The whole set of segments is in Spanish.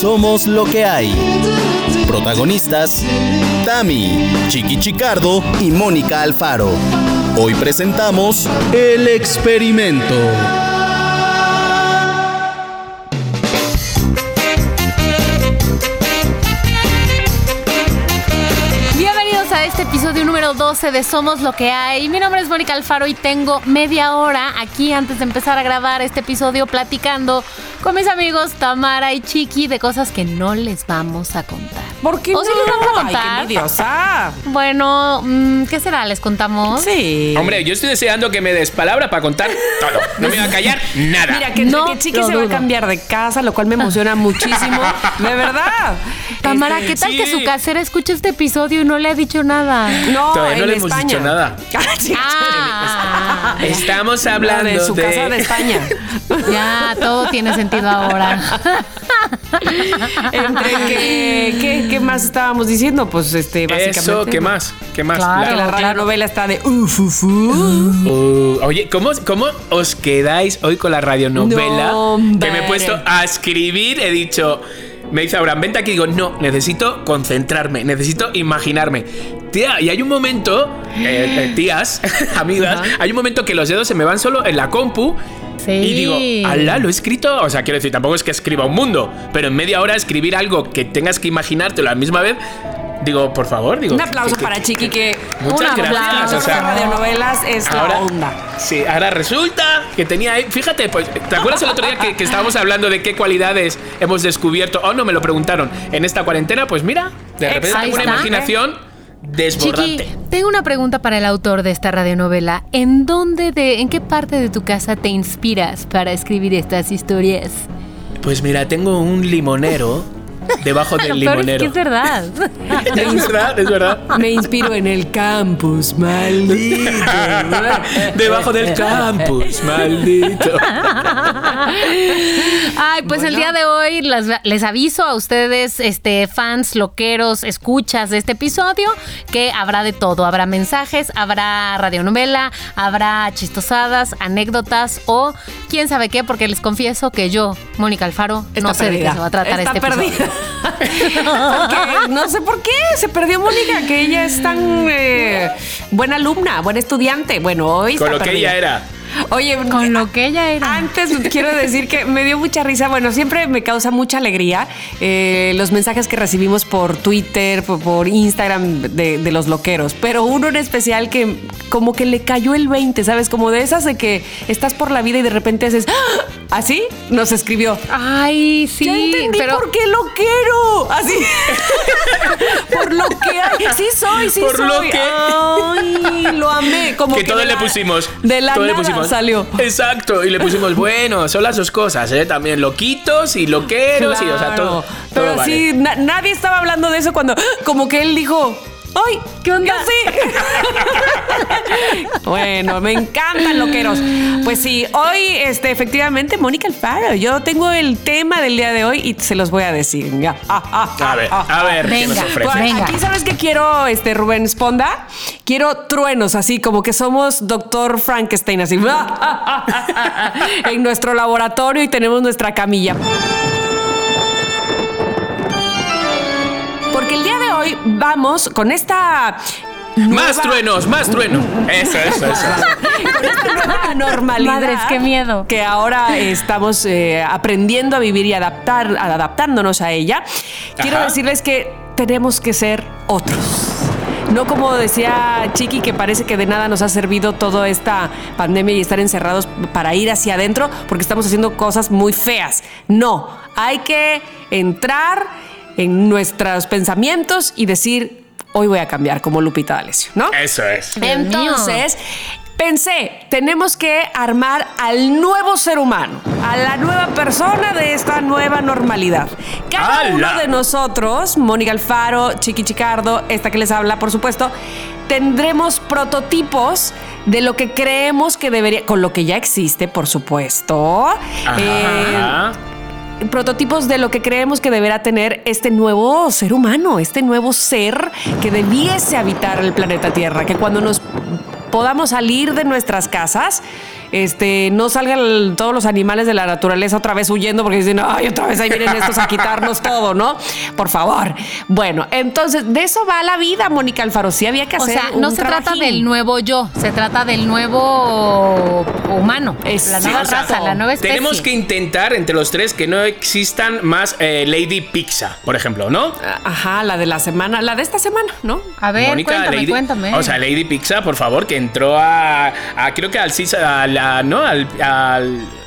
Somos lo que hay. Protagonistas: Tami, Chiqui Chicardo y Mónica Alfaro. Hoy presentamos El Experimento. Bienvenidos a este episodio número 12 de Somos lo que hay. Mi nombre es Mónica Alfaro y tengo media hora aquí antes de empezar a grabar este episodio platicando con mis amigos Tamara y Chiqui de cosas que no les vamos a contar. ¿Por qué ¿O no? sí les vamos a Ay, contar? qué envidiosa. Bueno, mm, ¿qué será? ¿Les contamos? Sí. Hombre, yo estoy deseando que me des palabra para contar todo. No me va a callar nada. Mira, que, No que Chiqui se va a cambiar de casa, lo cual me emociona muchísimo. De verdad. Tamara, Este, ¿qué tal sí. que su casera escucha este episodio y no le ha dicho nada? No, Todavía no en le hemos España. dicho nada. Sí, Ah, Estamos no, hablando de su casa de España. ya, todo tiene sentido ahora. Entre que, ¿qué, qué más estábamos diciendo? Pues este, básicamente. Eso, ¿qué más? ¿Qué más? Claro. Que la Claro. radionovela está de uf, uf, uf. Uh, oye, ¿cómo, ¿cómo os quedáis hoy con la radionovela? No, que me he puesto a escribir, he dicho. Me dice Abraham, vente aquí. Digo, no, necesito concentrarme, necesito imaginarme. Tía, y hay un momento, eh, eh, tías, amigas, hay un momento que los dedos se me van solo en la compu. Sí. Y digo, ala, lo he escrito. O sea, quiero decir, tampoco es que escriba un mundo, pero en media hora escribir algo que tengas que imaginártelo a la misma vez. Digo, por favor, digo. Un aplauso que- que- para Chiqui que Muchas Un gracias. O sea, radionovelas es la ahora, onda. sí, ahora resulta que tenía ahí. Fíjate, pues, ¿te acuerdas el otro día que, que estábamos hablando de qué cualidades hemos descubierto? Oh, no, me lo preguntaron. En esta cuarentena, pues mira, de repente tengo una imaginación desbordante. Chiqui, tengo una pregunta para el autor de esta radionovela. ¿En dónde de, en qué parte de tu casa te inspiras para escribir estas historias? Pues mira, tengo un limonero debajo del peor es que limonero. es verdad. Es verdad, es verdad. Me inspiro en el campus, maldito. Debajo del campus, maldito. Ay, pues el día de hoy las- les aviso a ustedes, este, fans, loqueros, escuchas de este episodio, que habrá de todo. Habrá mensajes, habrá radionovela, habrá chistosadas, anécdotas o quién sabe qué, porque les confieso que yo, Mónica Alfaro, no sé de qué se va a tratar Está este episodio. Porque no sé por qué se perdió Mónica, que ella es tan eh, buena alumna, buena estudiante. Bueno, hoy Con está lo que ella era. Oye, Con lo que ella era. Antes quiero decir que me dio mucha risa. Bueno, siempre me causa mucha alegría eh, los mensajes que recibimos por Twitter, por, por Instagram de, de los loqueros. Pero uno en especial que como que le cayó el 20, ¿sabes? Como de esas de que estás por la vida y de repente haces ¡Ah! así, nos escribió. Ay, sí, ya entendí pero por qué loquero. Así. por lo que hay. Sí soy, sí Por lo soy. que- Ay, lo amé. Como que que, todo le pusimos. De la todo le nada pusimos. salió. Exacto. Y le pusimos, bueno, son las dos cosas, ¿eh? También loquitos y loqueros y, o sea, todo. Pero vale. sí, na- nadie estaba hablando de eso cuando como que él dijo, ¡ay! ¿Qué onda? sí. bueno, me encantan loqueros. Pues sí, hoy, este, efectivamente, Mónica Alfaro, yo tengo el tema del día de hoy y se los voy a decir. Ya. Ah, ah, A ver, ah, a ver, ¿qué nos Venga, ofrece? Venga. Aquí sabes que quiero, este Rubén Sponda, quiero truenos, así como que somos doctor Frankenstein, así en nuestro laboratorio y tenemos nuestra camilla. Porque el día de hoy vamos con esta Más nueva- truenos, más trueno. Eso, eso, eso. con esta nueva normalidad. Madres, qué miedo. Que ahora estamos eh, aprendiendo a vivir y adaptar, adaptándonos a ella. Quiero Ajá. decirles que tenemos que ser otros. No como decía Chiqui, que parece que de nada nos ha servido toda esta pandemia y estar encerrados para ir hacia adentro porque estamos haciendo cosas muy feas. No, hay que entrar en nuestros pensamientos y decir, hoy voy a cambiar, como Lupita D'Alessio, ¿no? Eso es. Entonces, pensé, tenemos que armar al nuevo ser humano, a la nueva persona de esta nueva normalidad. Cada uno de nosotros, Mónica Alfaro, Chiqui Chicardo, esta que les habla, por supuesto, tendremos prototipos de lo que creemos que debería, con lo que ya existe, por supuesto. Eh, Ajá. Prototipos de lo que creemos que deberá tener este nuevo ser humano, este nuevo ser que debiese habitar el planeta Tierra, que cuando nos podamos salir de nuestras casas, este, no salgan todos los animales de la naturaleza otra vez huyendo porque dicen, ay, otra vez ahí vienen estos a quitarnos todo, ¿no? Por favor. Bueno, entonces, de eso va la vida, Mónica Alfaro. Sí había que O hacer sea, no un se trata del nuevo yo, se trata del nuevo humano, Es- la sí, nueva o sea, raza, la nueva especie. Tenemos que intentar entre los tres que no existan más eh, Lady Pizza, por ejemplo, ¿no? Ajá, la de la semana, la de esta semana, ¿no? A ver, Mónica, cuéntame, Lady, cuéntame. O sea, Lady Pizza, por favor, que entró a, a- creo que al Caesar, a la, ¿no? Al,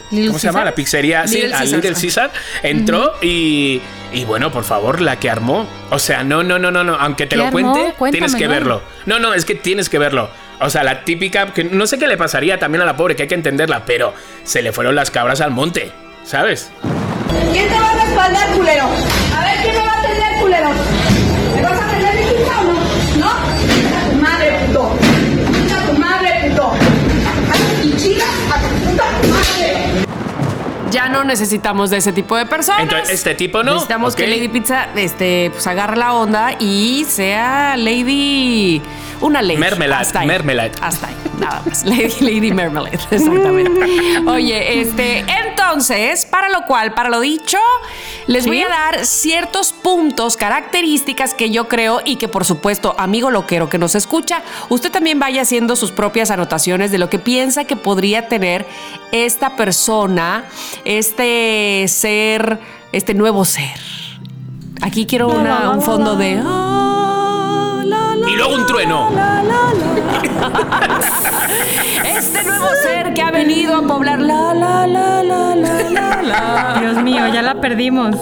¿cómo se llama? La pizzería, sí, al Caesar. Little Caesar, entró y, y bueno, por favor, la que armó. O sea, no, no, no, no, no, aunque te ¿Qué lo armó? cuente, tienes que verlo. No, no, es que tienes que verlo. O sea, la típica, que no sé qué le pasaría también a la pobre, que hay que entenderla, pero se le fueron las cabras al monte, ¿sabes? ¿Quién te va a respaldar, culero? Ya no necesitamos de ese tipo de personas. Entonces, este tipo no. Necesitamos que. Lady Pizza este, pues agarre la onda y sea Lady. Una lady. Mermelade, Hasta ahí. mermelade. Hasta ahí, nada más. Lady, lady Mermelade, exactamente. Oye, este, entonces, para lo cual, para lo dicho, les voy a dar ciertos puntos, características que yo creo y que, por supuesto, amigo loquero que nos escucha, usted también vaya haciendo sus propias anotaciones de lo que piensa que podría tener esta persona, este ser, este nuevo ser. Aquí quiero una- un fondo de. Y luego un trueno. la, la, la. Este nuevo ser que ha venido a poblar la la la la la la la. Dios mío, ya la perdimos.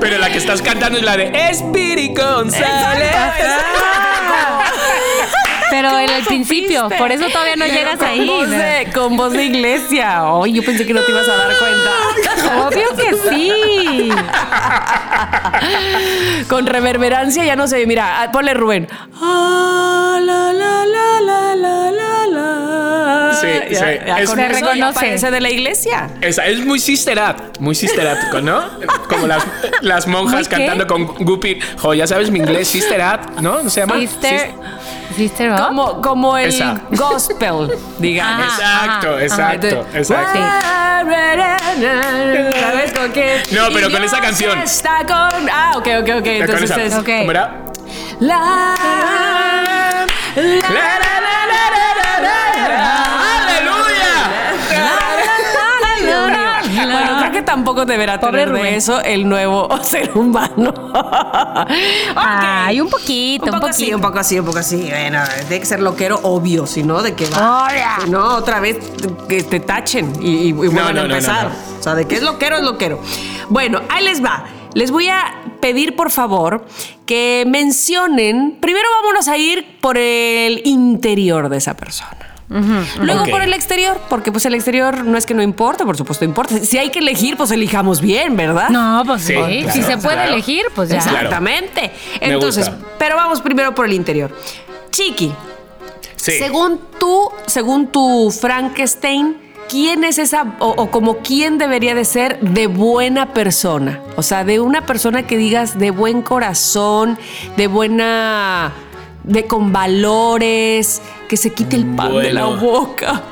Pero la que estás cantando es la de Espiri González. Pero en el principio, Supiste. por eso todavía no Pero llegas con ahí. Voz de, con voz de iglesia. Ay, yo pensé que no te ibas a dar cuenta. Obvio que sí. Con reverberancia ya no sé. Mira, ah, ponle Rubén. Ah, la, la, la, la, la, la, la. Sí, Ya, sí. ya Es- con Se eso ya reconoce. parece de la iglesia. Esa es muy sister act, muy sister act, ¿no? Como las, las monjas cantando con Guppy. Jo, ya sabes mi inglés, sister act, ¿no? ¿No se llama? Sister. Sister Up. Como, como el Esa. gospel, digamos. Ajá. Exacto, ajá. exacto, Entonces, exacto. ¿Sabes con qué? No, pero Y con esa Dios canción. Está con. Ah, ok, ok, ok. Entonces esa. es. Ok. ¿Cómo era? La. La. La, la, la, la, la, la, la, tampoco deberá Pobre tener de eso el nuevo ser humano. Ay, un poquito, un, un poco poquito. así, un poco así, un poco así. Bueno, tiene que ser loquero, obvio, si no, de que va. Si no, otra vez que te tachen y, y- y vuelvan no, a no, no, empezar. no. O sea, de que es loquero, es loquero. Bueno, ahí les va. Les voy a pedir, por favor, que mencionen. Primero vámonos a ir por el interior de esa persona. Luego por el exterior, porque pues el exterior no es que no importe, por supuesto importa. Si hay que elegir, pues elijamos bien, ¿verdad? No, pues sí. Sí, claro, si se puede claro. elegir, pues ya. Exactamente. Me Entonces, gusta. pero vamos primero por el interior. Chiqui, Sí. según tú, según tu Frankenstein, ¿quién es esa o, o como quién debería de ser de buena persona? O sea, de una persona que digas de buen corazón, de buena de con valores, que se quite el pan de la boca.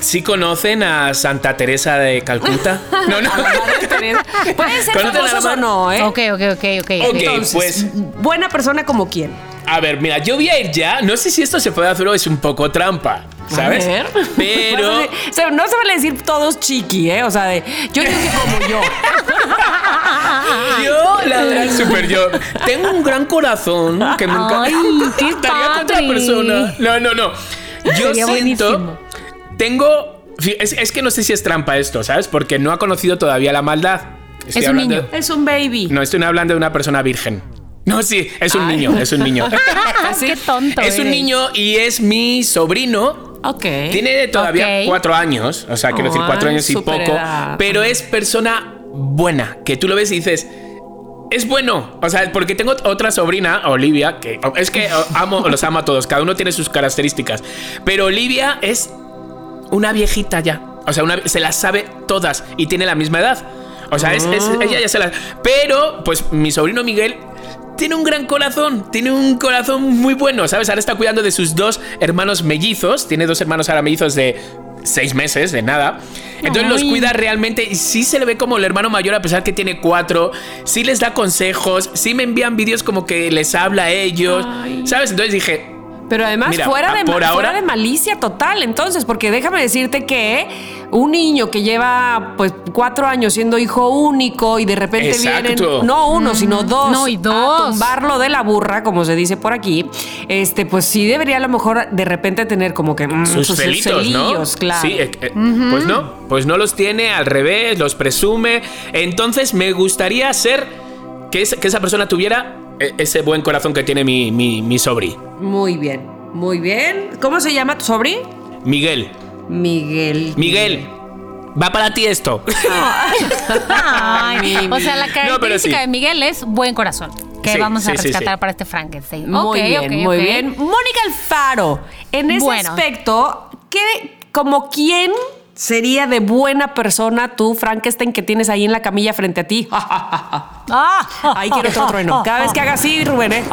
¿Sí conocen a Santa Teresa de Calcuta? No, no. Pueden ser ¿Conocen a la famosos o no, ¿eh? Ok, ok, ok, ok. Ok, Entonces, pues buena persona como quién. A ver, mira, yo voy a ir ya. No sé si esto se puede hacer o es un poco trampa, ¿sabes? A ver. Pero. O sea, no se van a decir todos chiqui, ¿eh? O sea, de, yo digo que como yo. Yo, la verdad, super yo. Tengo un gran corazón que me encanta. Ay, qué Estaría con otra persona. No, no, no. Yo Sería siento. buenísimo. Tengo. Es, es que no sé si es trampa esto, ¿sabes? Porque no ha conocido todavía la maldad. Estoy Es un niño. Es un baby. No, estoy hablando de una persona virgen. No, sí, es un niño, es un niño. Qué tonto. es un niño y es mi sobrino. Ok. Tiene todavía cuatro años, o sea, quiero decir cuatro años y poco, edad. pero es persona buena, que tú lo ves y dices, es bueno, o sea, porque tengo otra sobrina, Olivia, que es que amo, los amo a todos, cada uno tiene sus características, pero Olivia es una viejita ya, o sea, una- se las sabe todas y tiene la misma edad, o sea, es, es- ella ya se las... Pero, pues mi sobrino Miguel tiene un gran corazón, tiene un corazón muy bueno, ¿sabes? Ahora está cuidando de sus dos hermanos mellizos, tiene dos hermanos ahora mellizos de seis meses, de nada. Entonces los cuida realmente y sí se le ve como el hermano mayor a pesar que tiene cuatro. Sí les da consejos, sí me envían vídeos como que les habla a ellos. ¿Sabes? Entonces dije, Pero además Mira, fuera, de, por fuera ahora- de malicia total, entonces, porque déjame decirte que un niño que lleva pues cuatro años siendo hijo único y de repente Exacto. vienen, no uno, sino dos, no, y a dos. tumbarlo de la burra, como se dice por aquí, este, pues sí debería a lo mejor de repente tener como que mm, sus, celitos, ¿no? celillos, claro. Sí, eh, eh, pues no, pues no los tiene al revés, los presume. Entonces me gustaría ser que, es- que esa persona tuviera ese buen corazón que tiene mi, mi, mi sobri, Muy bien, muy bien. ¿Cómo se llama tu sobri? Miguel. Miguel. Miguel, va para ti esto. Ay, o sea, la No, pero sí. característica de Miguel es buen corazón. Que Sí, vamos a sí, rescatar sí. para este Frankenstein. Muy Ok, bien, ok, muy ok. bien. Mónica Alfaro, en ese Bueno. aspecto, ¿qué, como quién sería de buena persona tú, Frankenstein, que tienes ahí en la camilla frente a ti? Ah, Ahí quiero otro trueno. Cada vez que haga así, Rubén, ¿eh?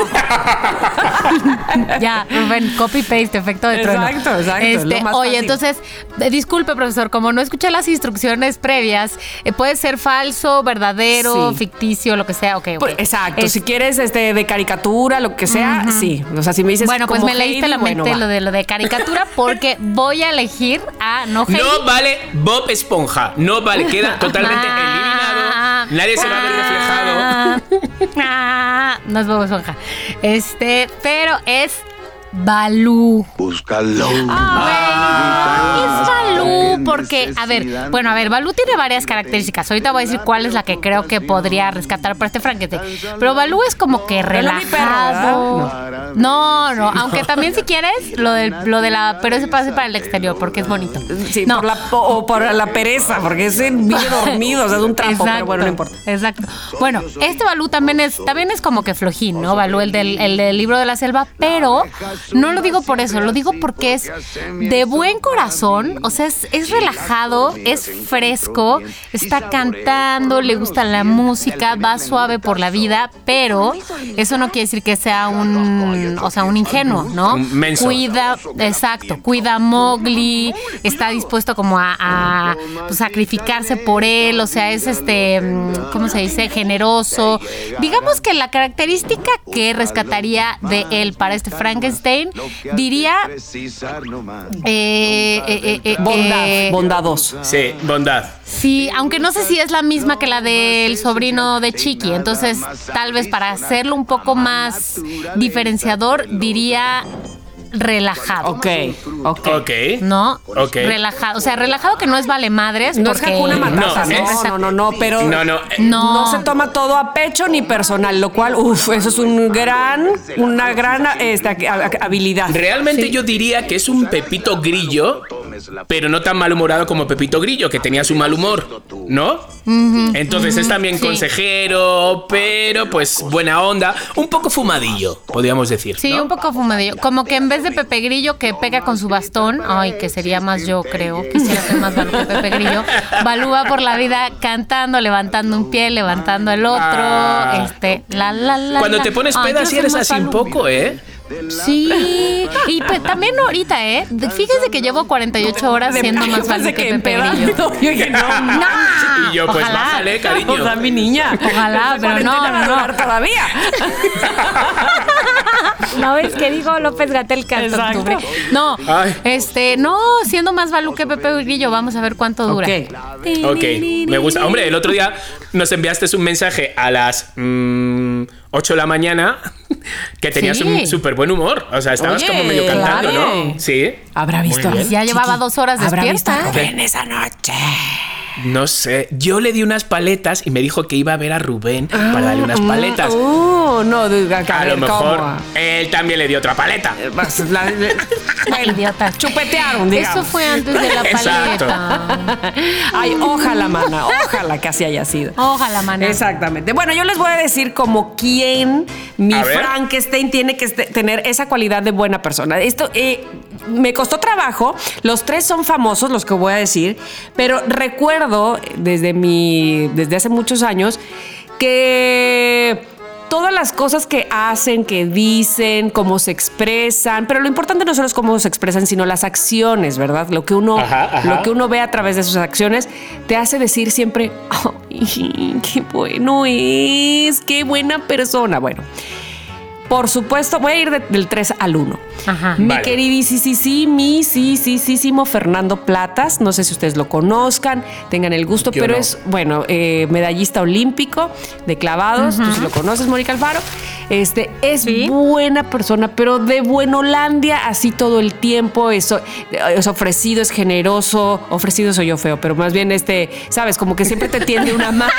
Ya, Rubén, copy paste, efecto de trueno. Exacto, exacto, es Este, lo más oye, fácil. entonces, eh, disculpe, profesor, como no escuché las instrucciones previas, eh, puede ser falso, verdadero, Sí. ficticio, lo que sea. Ok, ok. Pues, exacto. Es- si quieres este, de caricatura, lo que sea, sí. O sea, si me dices. bueno, pues como me leíste Heidi, la mente bueno, lo de lo de caricatura porque voy a elegir a no Heidi. No vale Bob Esponja. No vale, queda totalmente Ah, eliminado. Nadie se va a ver reflejado. Ah, no es. Este, pero es Balú. Búscalo. Ah, es Balú, porque, a ver, bueno, a ver, Balú tiene varias características. Ahorita voy a decir cuál es la que creo que podría rescatar para este Frankenstein. Pero Balú es como que relajado. No, no, aunque también si quieres, lo, del, lo de la. Pero ese pase para el exterior, porque es bonito. Sí, no. por la, o por la pereza, porque ese vive dormido, o sea, es un trapo, pero bueno, no importa. Exacto. Bueno, este Balú también es, también es como que flojín, ¿no? Balú, el del, el del libro de la selva, pero no lo digo por eso, lo digo porque es de buen corazón, o sea, es, es relajado, es fresco, está cantando, le gusta la música, va suave por la vida, pero eso no quiere decir que sea un, o sea, un ingenuo, ¿no? Un. Cuida, exacto, cuida a Mowgli, está dispuesto como a, a, pues, sacrificarse por él, o sea, es este, ¿cómo se dice? Generoso. Digamos que la característica que rescataría de él para este Frankenstein, diría eh, eh, eh, eh, Bondad, eh, bondadoso. Sí, bondad. Sí, aunque no sé si es la misma que la del sobrino de Chiqui. Entonces, tal vez para hacerlo un poco más diferenciador, diría relajado. Ok, ok. Ok. ¿No? Ok. Relajado. O sea, relajado que no es vale madres. No es. Hakuna Matata, No, no, es- no, no, no, pero No, no. eh, No. no se toma todo a pecho ni personal, lo cual, uff, eso es un gran, una gran este, ha- habilidad. Realmente yo diría que es un Pepito Grillo, pero no tan malhumorado como Pepito Grillo, que tenía su mal humor, ¿no? Entonces es también sí. consejero, pero pues buena onda, un poco fumadillo, podríamos decir. Sí, ¿no? un poco fumadillo. Como que en vez de Pepe Grillo que pega con su bastón, ay, que sería más yo, creo, quisiera ser más Balú que Pepe Grillo, Balú va por la vida cantando, levantando un pie, levantando el otro, Ah. este, la, la, la. Cuando la. te pones peda sí soy eres así un poco, ¿eh? Sí, y pues, también ahorita, ¿eh? Fíjense que llevo 48 horas De- siendo más pensé que que Pepe. Grillo. Yo dije, no, No, Y yo, pues ojalá. bájale, cariño. O sea, mi niña. Ojalá, Esta pero no, no, no. todavía. ¿No ves que dijo López Gatel que hasta Exacto. octubre? No, Ay. este, no, siendo más Balú que Pepe Grillo, vamos a ver cuánto dura. Ok. Ok, me gusta. Hombre, el otro día nos enviaste un mensaje a las mm, 8 de la mañana que tenías Sí. un súper buen humor. O sea, estabas Oye, como medio cantando, claro. ¿no? Sí. Habrá visto. Ya llevaba dos horas ¿Habrá visto despierta. a Rubén esa noche. No sé. Yo le di unas paletas y me dijo que iba a ver a Rubén para darle unas paletas. Uh, no, diga, a lo mejor él también le dio otra paleta. bueno, Idiota. chupetearon, digamos. Eso fue antes de la Exacto. paleta. Ay, ojalá, mana, ojalá que así haya sido. Ojalá, mana. Exactamente. Bueno, yo les voy a decir como quién mi. Frankenstein tiene que este- tener esa cualidad de buena persona. Esto eh, me costó trabajo. Los tres son famosos, los que voy a decir, pero recuerdo desde mi, desde hace muchos años que todas las cosas que hacen, que dicen, cómo se expresan, pero lo importante no solo es cómo se expresan, sino las acciones, ¿verdad? Lo que uno, Ajá, ajá. Lo que uno ve a través de sus acciones te hace decir siempre, "Ay, qué bueno es, qué buena persona. Bueno. Por supuesto, voy a ir de- del 3 al 1. Ajá. Mi Vale. queridísimo Fernando Platas, no sé si ustedes lo conozcan, tengan el gusto, Yo pero no. es, bueno, eh, medallista olímpico de clavados, tú sí lo conoces, Mónica Alfaro. Este, es Sí. buena persona, pero de Buenolandia, así todo el tiempo, es, es ofrecido, es generoso, ofrecido soy yo feo, pero más bien este, sabes, como que siempre te tiende una mano.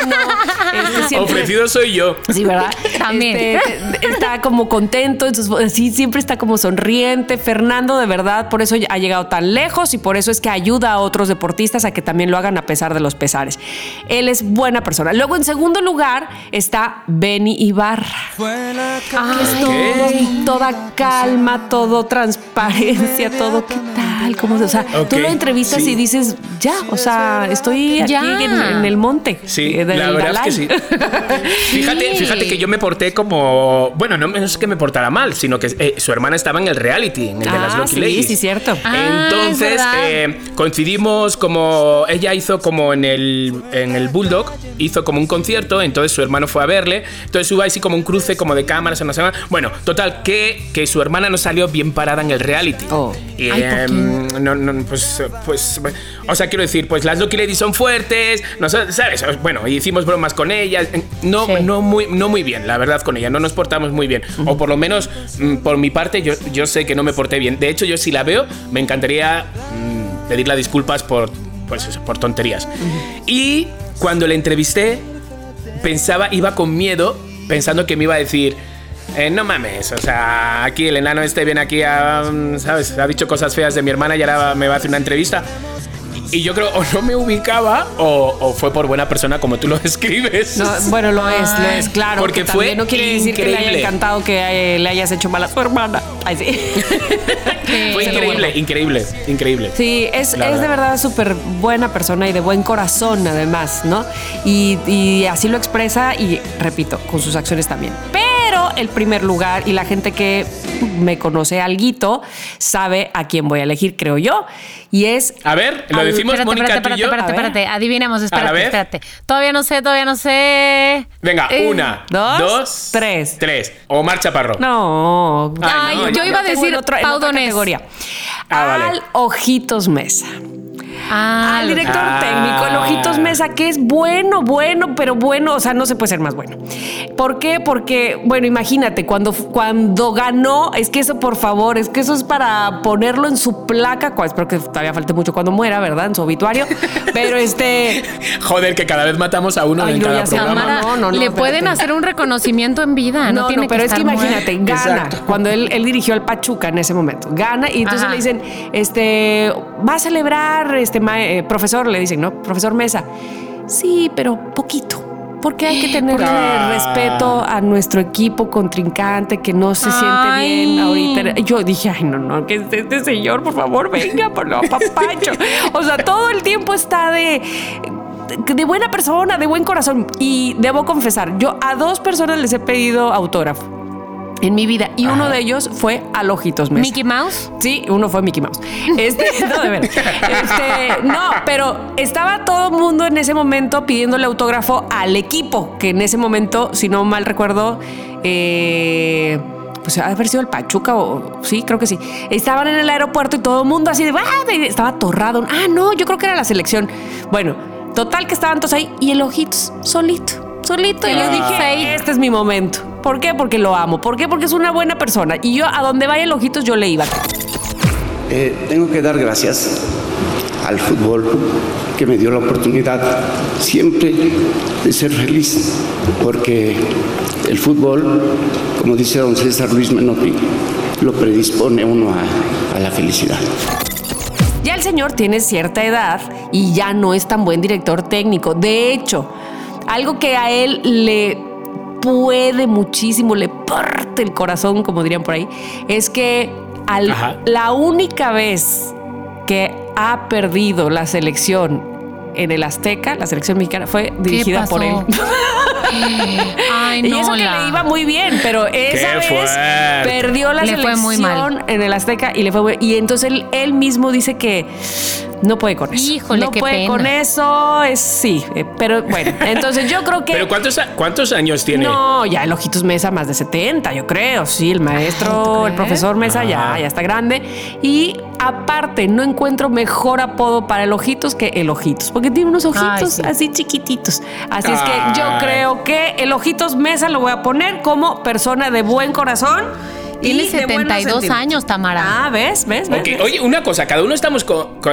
este, siempre- Ofrecido soy yo. Sí, ¿verdad? También. Este, te- está como contento, entonces sí, siempre está como sonriente. Fernando, de verdad, por eso ha llegado tan lejos y por eso es que ayuda a otros deportistas a que también lo hagan a pesar de los pesares. Él es buena persona. Luego, en segundo lugar, está Benny Ibarra. Ah, Es todo- toda calma, todo transparencia, todo qué tal, cómo, o sea, tú lo entrevistas sí. y dices, ya, o sea, estoy aquí Ya. en, en el monte. Sí, eh, la verdad es que Dalai. sí. Fíjate, fíjate que yo me porté como. Bueno, no es que me portara mal, sino que eh, su hermana estaba en el reality, en el de las Ah, Lucky sí, Ladies. sí, cierto. Ah, es Entonces eh, coincidimos como ella hizo como en el en el Bulldog hizo como un concierto, entonces su hermano fue a verle, entonces hubo así como un cruce como de cámaras en la semana. Bueno, total que, que su hermana no salió bien parada en el reality. Oh. Y, em, no, no, pues, pues, o sea, quiero decir, pues las Lucky Ladies son fuertes, no sé, ¿sabes? Bueno, hicimos bromas con ellas, no, Sí. no, muy, no muy bien, la verdad, con ella, no nos portamos muy bien, o por lo menos mm, por mi parte, yo, yo sé que no me porté bien. De hecho, yo si la veo, me encantaría mm, pedirle disculpas por, pues por tonterías. Y cuando la entrevisté, pensaba, iba con miedo, pensando que me iba a decir. eh, no mames, o sea, aquí el enano este viene aquí a, mm, ¿sabes? Ha dicho cosas feas de mi hermana y ahora me va a hacer una entrevista. Y yo creo, o no me ubicaba, o, o fue por buena persona como tú lo describes. No, bueno, lo es, lo es, claro. Porque que fue no quiere decir que le haya encantado que le hayas hecho mal a su hermana. Ay, sí. Fue increíble, increíble, increíble. Sí, es, es de verdad. verdad súper buena persona y de buen corazón además, ¿no? Y, y así lo expresa y, repito, con sus acciones también. Pero el primer lugar y la gente que me conoce alguito sabe a quién voy a elegir, creo yo. Y es... A ver, lo Al- decimos Espérate, Mónica espérate, tú y yo. espérate, espérate, espérate. Adivinemos, ¿A la espérate, espérate. Todavía no sé, todavía no sé. Venga, Eh, una, dos, dos, tres. tres. Omar Chaparro. No. Ay, no, yo iba a decir en otra- en categoría. Ah, Al vale. Ojitos Mesa. Ah, al director Ah. técnico, el Ojitos Mesa, que es bueno, bueno, pero bueno, o sea, no se puede ser más bueno. ¿Por qué? Porque, bueno, imagínate, cuando, cuando ganó, es que eso, por favor, es que eso es para ponerlo en su placa, cual- espero que todavía falte mucho cuando muera, ¿verdad? En su obituario. Pero este, Joder, que cada vez matamos a uno Ay, en no, cada programa. No, no, no, le espérate. pueden hacer un reconocimiento en vida, no, no, tiene no, pero que es que imagínate, muerto. gana. Exacto. Cuando él, él dirigió al Pachuca en ese momento, gana y entonces Ajá. le dicen, este, va a celebrar, este, eh, profesor, le dicen, ¿no? Profesor Mesa. Sí, pero poquito. Porque hay que tenerle Ah. respeto a nuestro equipo contrincante que no se siente bien ahorita. Yo dije, ay, no, no, que este, este señor, por favor, venga, por lo papacho. O sea, todo el tiempo está de de buena persona, de buen corazón. Y debo confesar, yo a dos personas les he pedido autógrafo en mi vida y uno de ellos fue al Ojitos Mesa. Mickey Mouse. Sí, uno fue Mickey Mouse. Este, no, de veras. Este, no, pero estaba todo el mundo en ese momento pidiéndole autógrafo al equipo, que en ese momento, si no mal recuerdo, eh, pues ha haber sido el Pachuca o sí, creo que sí. Estaban en el aeropuerto y todo el mundo así de, ¡ah! estaba atorrado. Ah, no, yo creo que era la selección. Bueno, total que estaban todos ahí y el ojitos solito, solito. Y yo Ah. dije, este es mi momento. ¿Por qué? Porque lo amo. ¿Por qué? Porque es una buena persona. Y yo, a donde vaya el ojitos, yo le iba. Eh, tengo que dar gracias al fútbol que me dio la oportunidad siempre de ser feliz, porque el fútbol, como dice don César Luis Menotti, lo predispone uno a, a la felicidad. Ya el señor tiene cierta edad y ya no es tan buen director técnico. De hecho, algo que a él le puede muchísimo, le parte el corazón, como dirían por ahí, es que al- la única vez que ha perdido la selección en el Azteca, la selección mexicana, fue dirigida por él. Ay, Y no. eso que la- le iba muy bien, pero esa vez fuerte. perdió la Le selección muy mal. en el Azteca y le fue muy- y entonces él, él mismo dice que no puede con eso. Híjole, no qué puede pena. con eso, es sí, eh, pero bueno, entonces yo creo que ¿Pero cuántos, a- cuántos años tiene? no, ya el Ojitos Mesa más de 70, yo creo. Sí, el maestro, el profesor Mesa ya, ya está grande. Y aparte, no encuentro mejor apodo para el Ojitos que el Ojitos, porque tiene unos ojitos sí. así chiquititos. Así es que yo creo que el Ojitos Mesa lo voy a poner como persona de buen corazón. Y Tiene de buenos 72 sentimientos. años, Tamara. Ah, ¿ves? ¿Ves? ¿Ves? Ok, ¿Ves? Oye, una cosa, cada uno estamos co- co-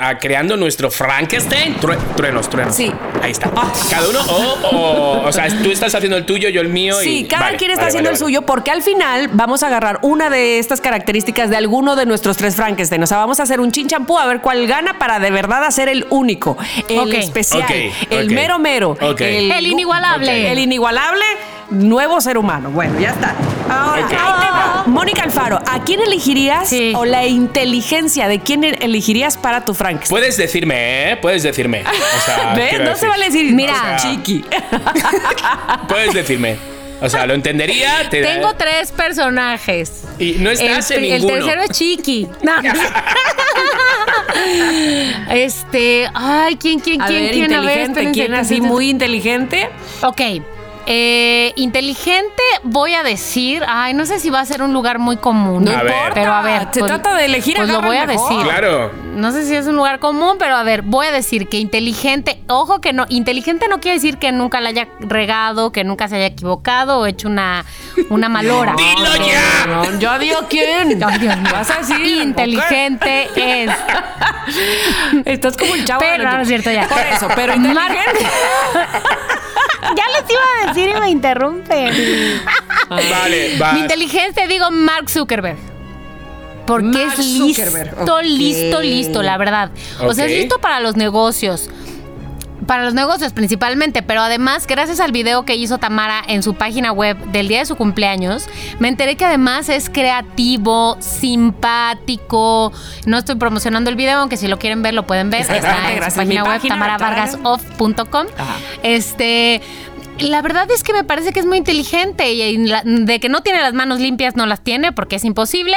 ah, creando nuestro Frankenstein. True- truenos, truenos. Sí. Ahí está. Cada uno, o, o, o sea, tú estás haciendo el tuyo, yo el mío. y- Sí, cada vale, quien está vale, haciendo vale, el vale. suyo porque al final vamos a agarrar una de estas características de alguno de nuestros tres Frankenstein. O sea, vamos a hacer un chinchampú a ver cuál gana para de verdad hacer el único, el especial, el mero mero. El inigualable. el inigualable nuevo ser humano. Bueno, ya está. Ahora, Ok. ahí te va. Mónica Alfaro, ¿a quién elegirías Sí. o la inteligencia de quién elegirías para tu Frankenstein? Puedes decirme, ¿eh? Puedes decirme. O sea, ¿Ves? No decir. se vale decir, Mira. o sea, chiqui. Puedes decirme. O sea, lo entendería. Te Tengo tres personajes. Y no estás el, en el ninguno. tercero es Chiqui. No. este, ay, ¿quién, quién, A quién, ver, quién? A ver, inteligente, ¿quién así muy inteligente? Ok. Eh, inteligente, voy a decir. Ay, no sé si va a ser un lugar muy común. No A ver. importa. Pero a ver. se pues- trata de elegir Pues lo voy a mejor. decir. Claro. No sé si es un lugar común, pero a ver, voy a decir que inteligente, ojo que no, inteligente no quiere decir que nunca la haya regado, que nunca se haya equivocado o hecho una, una malora. ¡Dilo ya! No, yo digo quién. Ay, Dios. Vas a decir. Inteligente es. Estás como el chavo. Pero, del no, no es cierto, ya. Por eso, pero inteligente. ya les iba a decir y me interrumpen. Vale, va. Mi inteligente digo Mark Zuckerberg. Porque Mark es listo, Zuckerberg, ok. listo, listo, la verdad. O sea, es listo para los negocios. Para los negocios principalmente, pero además, gracias al video que hizo Tamara en su página web del día de su cumpleaños, me enteré que además es creativo, simpático. No estoy promocionando el video, aunque si lo quieren ver, lo pueden ver. Está en gracias. su Mi página web, página, tamaravargasoff.com. Ajá. Este. La verdad es que me parece que es muy inteligente y de que no tiene las manos limpias, no las tiene porque es imposible,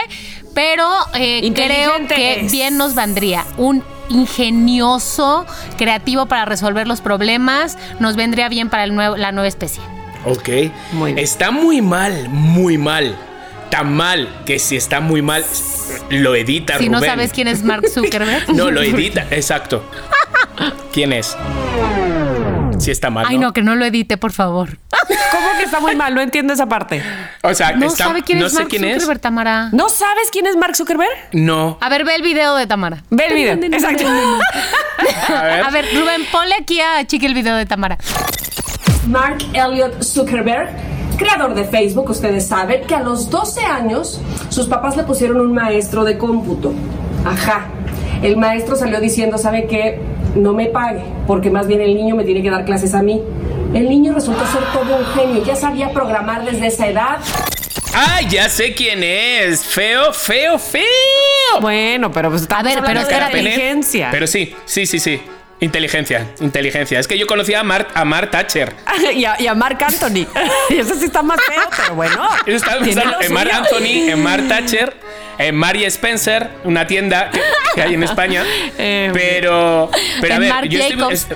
pero eh, creo que es. bien nos vendría un ingenioso, creativo para resolver los problemas, nos vendría bien para el nuevo, la nueva especie. Ok. Muy bien. Está muy mal, muy mal. Tan mal que si está muy mal, lo edita Si no sabes quién es Mark Zuckerberg. No, lo edita, exacto. ¿Quién es? Si está mal. Ay, no, que no lo edite, por favor. ¿Cómo que está muy mal? No entiendo esa parte. O sea, No está, sabe quién no es sé Mark quién es. Zuckerberg, Tamara. ¿No sabes quién es Mark Zuckerberg? No. A ver, ve el video de Tamara. Ve el video. Exacto. A ver. A ver, Rubén, ponle aquí a Chiqui el video de Tamara. Mark Elliott Zuckerberg, creador de Facebook, ustedes saben que a los 12 años sus papás le pusieron un maestro de cómputo. Ajá. El maestro salió diciendo, ¿sabe qué? No me pague, porque más bien el niño me tiene que dar clases a mí. El niño resultó ser todo un genio, ya sabía programar desde esa edad. Ah, ya sé quién es. Feo, feo, feo. Bueno, pero pues A ver, hablando pero de espérate. inteligencia. Pero sí, sí, sí, sí. Inteligencia, inteligencia. Es que yo conocía a Mar, a Mar Thatcher. y, a, y a Mark Anthony. y ese sí está más feo, pero bueno. Yo estaba tiene pensando lo en Mar suyo. Anthony, en Mar Thatcher, en Mary Spencer, una tienda que, que hay en España. Eh, pero, pero a En ver, yo estoy. Jacobs. es-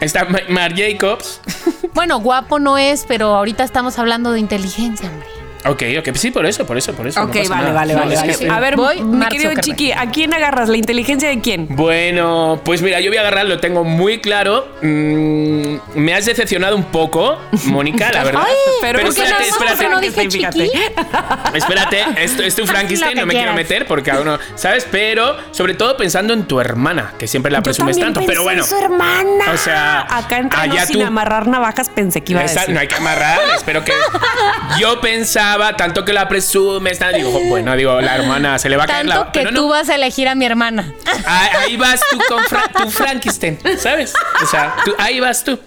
Está Ma- Marc Jacobs. Bueno, guapo no es, pero ahorita estamos hablando de inteligencia, hombre. Ok, ok, sí, por eso, por eso, por eso. Ok, vale, vale, No, vale. es que vale. A ver, Voy, mi Mark querido. Chiqui, ¿a quién agarras? ¿La inteligencia de quién? Bueno, pues mira, yo voy a agarrar, lo tengo muy claro. Mm, me has decepcionado un poco, Mónica, la verdad. Ay, Pero, ¿por qué espérate, espérate. no dije chiqui? Espérate, esto es tu Frankenstein, no me quiero meter porque aún no, ¿sabes? Pero sobre todo pensando en tu hermana, que siempre la presumes tanto, pensé pero bueno. en su hermana. O sea, acá entre allá sin tú. amarrar navajas pensé que iba a Esa- decir. no hay que amarrar, espero que. Yo pensaba, tanto que la presumes, tal, digo, bueno, digo, la hermana se le va a caer Tanto la. que pero no. tú vas a elegir a mi hermana. Ahí, ahí vas tú con Fra- tu Frankenstein, ¿sabes? O sea, tú- ahí vas tú.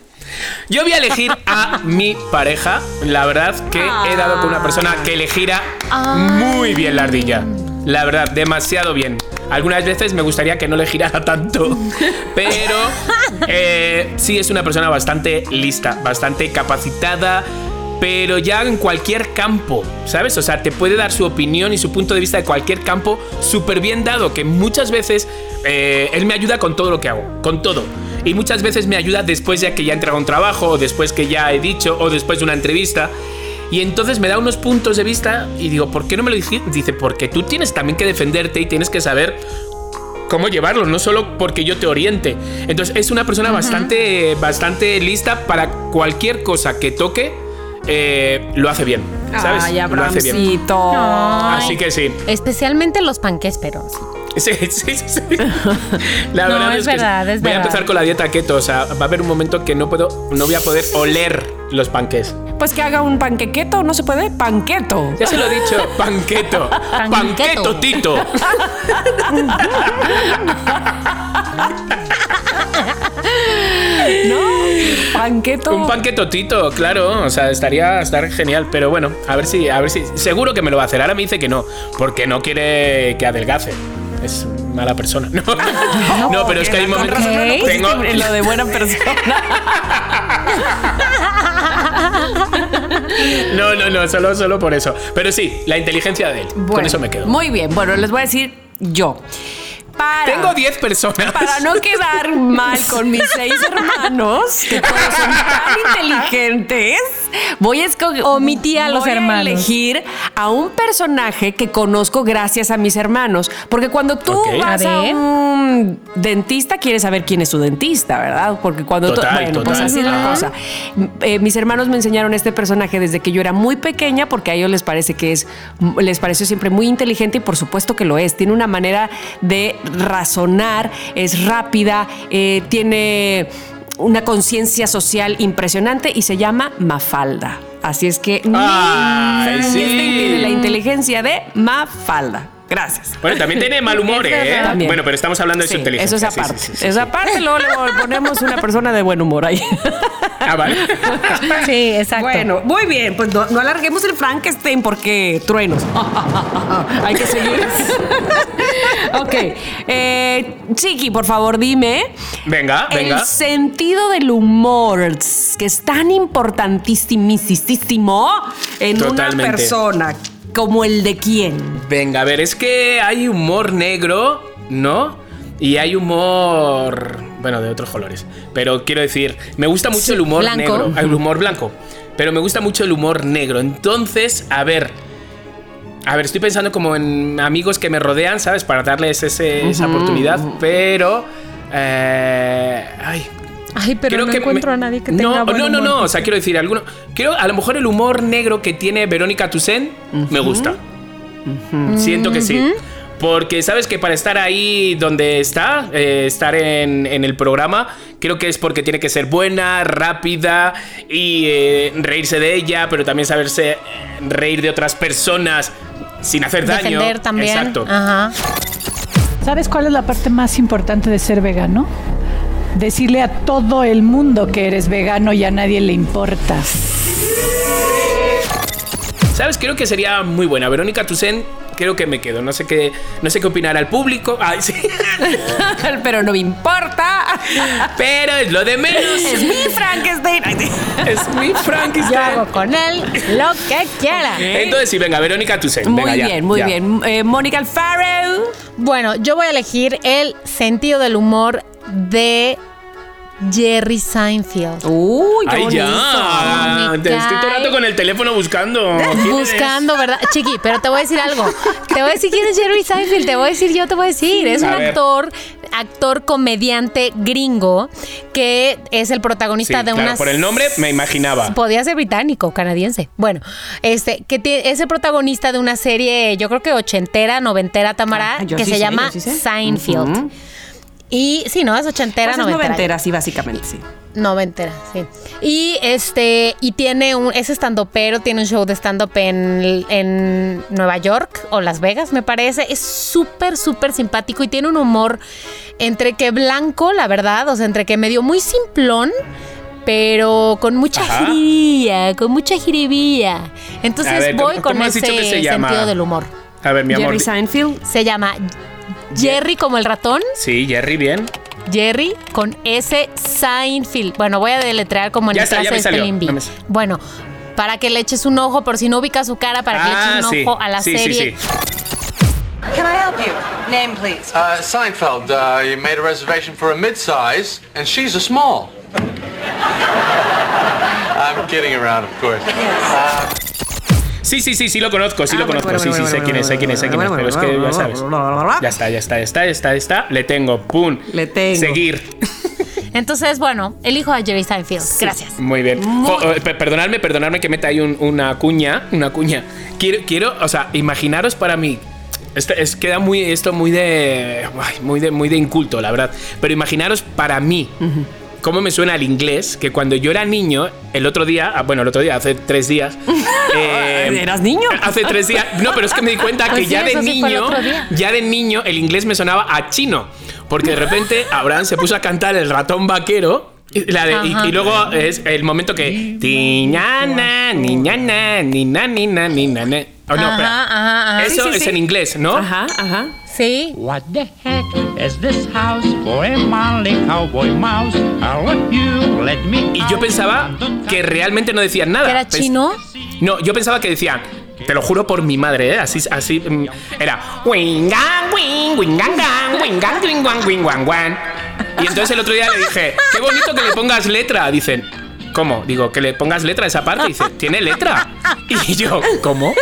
Yo voy a elegir a mi pareja. La verdad que he dado con una persona que le gira muy bien la ardilla. La verdad, demasiado bien. Algunas veces me gustaría que no le girara tanto, pero eh, sí es una persona bastante lista, bastante capacitada, pero ya en cualquier campo, ¿sabes? O sea, te puede dar su opinión y su punto de vista de cualquier campo súper bien dado, que muchas veces eh, él me ayuda con todo lo que hago, con todo. Y muchas veces me ayuda después ya que ya he entregado un trabajo, o después que ya he dicho, o después de una entrevista. Y entonces me da unos puntos de vista y digo, ¿por qué no me lo dijiste? Dice, porque tú tienes también que defenderte y tienes que saber cómo llevarlo, no solo porque yo te oriente. Entonces es una persona bastante, bastante lista para cualquier cosa que toque, eh, lo hace bien. ¿Sabes? Ay, lo hace bien. Así que sí. Especialmente los panques, pero sí. Sí, sí, sí. La No, verdad es es, que verdad, es voy a empezar con la dieta keto. O sea, va a haber un momento que no puedo, no voy a poder oler los panques. Pues que haga un panquequeto, ¿no se puede? Panqueto. Ya se lo he dicho, panqueto. Panqueto. Panqueto, Tito. ¿No? Panqueto. Un panqueto Tito, claro. O sea, estaría estar genial. Pero bueno, a ver si, a ver si. Seguro que me lo va a hacer. Ahora me dice que no, porque no quiere que adelgace. Es mala persona. No, no, pero es que hay momentos. no pusiste Tengo, en lo de buena persona. no, no, no, solo, solo por eso. Pero sí, la inteligencia de él. Con eso me quedo. Muy bien, bueno, les voy a decir yo. Para, Tengo 10 personas. para no quedar mal con mis seis hermanos, que todos son tan inteligentes, voy a escoger. Omití a los voy hermanos. elegir a un personaje que conozco gracias a mis hermanos. Porque cuando tú vas A a, ver. un dentista, quieres saber quién es tu dentista, ¿verdad? Porque cuando tú. Total, Bueno, pues total. así es la cosa. Eh, mis hermanos me enseñaron este personaje desde que yo era muy pequeña, porque a ellos les parece que es, les pareció siempre muy inteligente y por supuesto que lo es. Tiene una manera de razonar, es rápida, eh, tiene una conciencia social impresionante y se llama Mafalda. Así es que Ay, sí. tiene la inteligencia de Mafalda. Gracias. Bueno, también tiene mal humor, ¿eh? También. Bueno, pero estamos hablando de Sí, su inteligencia. eso es aparte. sí, sí, es sí. aparte, luego le ponemos una persona de buen humor ahí. Ah, vale. Sí, exacto. Bueno, muy bien, pues no, no alarguemos el Frankenstein porque truenos. Hay que seguir. ok. Eh, Chiqui, por favor, dime. Venga, venga. El sentido del humor, que es tan importantísimo en una persona. ¿Como el de quién? Venga, a ver, es que hay humor negro, ¿no? Y hay humor, bueno, de otros colores. Pero quiero decir, me gusta mucho Sí, el humor blanco. negro, el humor blanco. Pero me gusta mucho el humor negro. Entonces, a ver, a ver, estoy pensando como en amigos que me rodean, ¿sabes? Para darles ese- esa oportunidad. Pero, eh, ay, Ay, pero Creo no que encuentro me- a nadie que no, tenga buen No, no, humor. no. O sea, quiero decir, alguno. Creo, a lo mejor el humor negro que tiene Verónica Toussaint me gusta. Siento que sí. Porque sabes que para estar ahí donde está, eh, estar en, en el programa, creo que es porque tiene que ser buena, rápida y eh, reírse de ella, pero también saberse eh, reír de otras personas sin hacer daño. Defender también. Exacto. Ajá. ¿Sabes cuál es la parte más importante de ser vegano? Decirle a todo el mundo que eres vegano y a nadie le importa. ¿Sabes? Creo que sería muy buena. Verónica Toussaint, creo que me quedo. No sé qué, no sé qué opinará el público. Ay, sí. Pero no me importa. Pero es lo de menos. Es mi Frankenstein. Es mi Yo Frankenstein. hago con él lo que quiera. Entonces sí, venga, Verónica Toussaint. Muy venga, ya, bien, muy ya. bien. Eh, Mónica Alfaro. Bueno, yo voy a elegir el sentido del humor de Jerry Seinfeld. Uy, qué Ay, bonito. ya. Me Te estoy todo el rato cae. con el teléfono buscando. Buscando, ¿verdad? Chiqui, pero te voy a decir algo. Te voy a decir quién es Jerry Seinfeld. Te voy a decir, yo te voy a decir. Es A un ver. actor, actor comediante gringo que es el Sí, protagonista de claro, una por el nombre me imaginaba. Podía ser británico, canadiense. Bueno, este, que tie- es el protagonista de una serie, yo creo que ochentera, noventera, Tamara, Ah, yo que sí se sé, llama yo sí sé. Seinfeld. Ujú. Y sí, no, es ochentera, Pues es noventera. noventera, sí, básicamente, sí. Noventera, sí. Y este, y tiene un, es estandopero, tiene un show de stand-up en, en Nueva York o Las Vegas, me parece. Es súper, súper simpático y tiene un humor entre que blanco, la verdad, o sea, entre que medio muy simplón, pero con mucha Ajá. jiribilla, con mucha jiribilla. Entonces A ver, ¿cómo- voy con ese sentido del humor. A ver, mi amor. Jerry Seinfeld. Se llama Jerry como el ratón. Sí, Jerry, bien. Jerry con S. Seinfeld. Bueno, voy a deletrear como en Ya el está, clase de. Bueno, para que le eches un ojo, por si no ubicas su cara, para que le Ah, eches un sí. ojo a la sí, serie. sí, sí. Can I help you? Name, please. Uh, Seinfeld, uh, you made a reservation for a mid-size, and she's a small. I'm kidding around, of course. Sí, sí, sí, sí lo conozco, sí Ah, lo bueno, conozco. bueno, sí, sí, sé quién es, sé quién es, sé quién es. Pero es que ya sabes. Ya está, ya está, ya está, ya está, ya está. Le tengo, pum. Le tengo. Seguir. Entonces, bueno, elijo a Jerry Seinfeld. Gracias. Muy bien. Jo, eh, pe- perdonadme, perdonadme que meta ahí un- una cuña, una cuña. Quiero, quiero, o sea, imaginaros para mí. Esto es, queda muy, esto muy de, muy de, muy de inculto, la verdad. Pero imaginaros para mí. ¿Cómo me suena el inglés? Que cuando yo era niño, el otro día, ah, bueno, el otro día, hace tres días. eh, ¿Eras niño? Hace tres días. No, pero es que me di cuenta que Así ya de niño, ya de niño, el inglés me sonaba a chino. Porque de repente Abraham se puso a cantar el ratón vaquero. Y, la de- y- y luego es el momento que. Tiñana, niñana, nina, nina, nina, ne. Oh, no, Ajá, ajá, ajá. Eso Sí, sí, es en inglés, ¿no? Ajá, ajá. Sí. What the heck is this house for a manly cowboy mouse? I'll let you let me Y yo pensaba que realmente no decían nada. ¿Que era Pens- chino? No, yo pensaba que decían. Te lo juro por mi madre, ¿eh? Así, así. Era. Y entonces el otro día le dije, qué bonito que le pongas letra. Dicen, ¿cómo? Digo, que le pongas letra a esa parte. Dice, ¿tiene letra? Y yo, ¿cómo?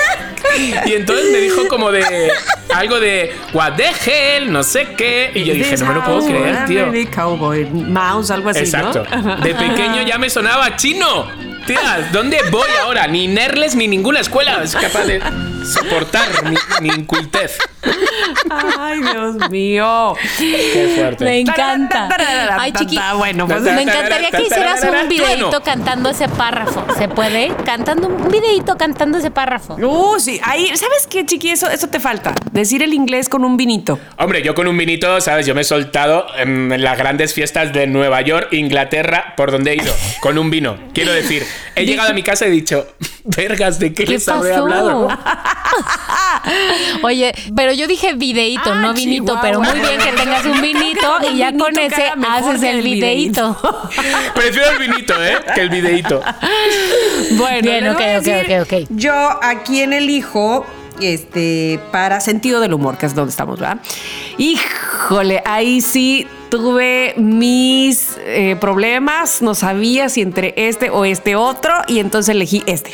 Y entonces me dijo como de algo de what the hell, no sé qué. Y yo dije, no me lo puedo creer, tío. Cowboy mouse, algo así, Exacto. ¿no? De pequeño ya me sonaba chino. Tía, ¿dónde voy ahora? Ni Nerles ni ninguna escuela es capaz de soportar mi, mi incultez. Ay, Dios mío. Qué fuerte. Me encanta. Ay, chiqui. Bueno, pues Me encantaría que hicieras un videito cantando ese párrafo. ¿Se puede? Cantando un videito cantando ese párrafo. Uh, sí. Ahí, ¿sabes qué, chiqui? Eso, eso te falta. Decir el inglés con un vinito. Hombre, yo con un vinito, ¿sabes? Yo me he soltado en las grandes fiestas de Nueva York, Inglaterra, por donde he ido, con un vino. Quiero decir, he llegado a mi casa y he dicho, vergas, ¿de qué, ¿Qué les habré hablado? Oye, pero yo dije videito, Ah, no vinito, Chihuahua. pero muy bien que tengas un vinito y ya vinito con ese haces el videito. Prefiero el vinito, ¿eh? Que el videito. Bueno, Bien, ok, ok, ok, ok. Yo a quién elijo este para sentido del humor, que es donde estamos, ¿verdad? Híjole, ahí sí tuve mis eh, problemas, no sabía si entre este o este otro y entonces elegí este,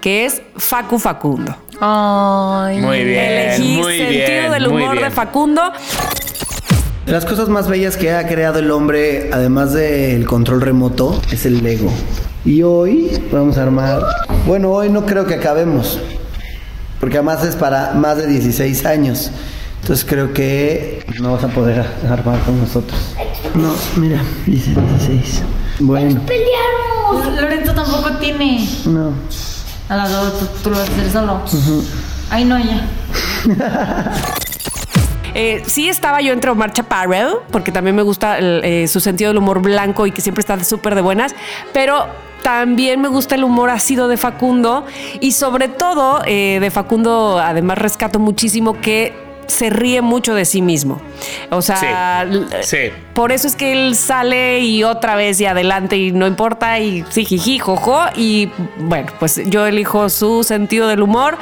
que es Facu Facundo. Ay. Muy bien, elegí muy sentido bien, del humor de. Facundo. De las cosas más bellas que ha creado el hombre, además del control remoto, es el Lego. Y hoy vamos a armar. Bueno, hoy no creo que acabemos. Porque además es para más de 16 años. Entonces creo que no vas a poder armar con nosotros. No, mira, dice 16. Bueno, Lorenzo tampoco tiene. no. A las dos, tú, tú lo vas a hacer solo. Ay, no, ya. Eh, sí estaba yo entre Omar Chaparro, porque también me gusta el, eh, su sentido del humor blanco y que siempre está súper de buenas, pero también me gusta el humor ácido de Facundo y sobre todo eh, de Facundo además rescato muchísimo que se ríe mucho de sí mismo. O sea, Sí. por eso es que él sale y otra vez y adelante y no importa y sí, jiji, jojo. Y bueno, pues yo elijo su sentido del humor,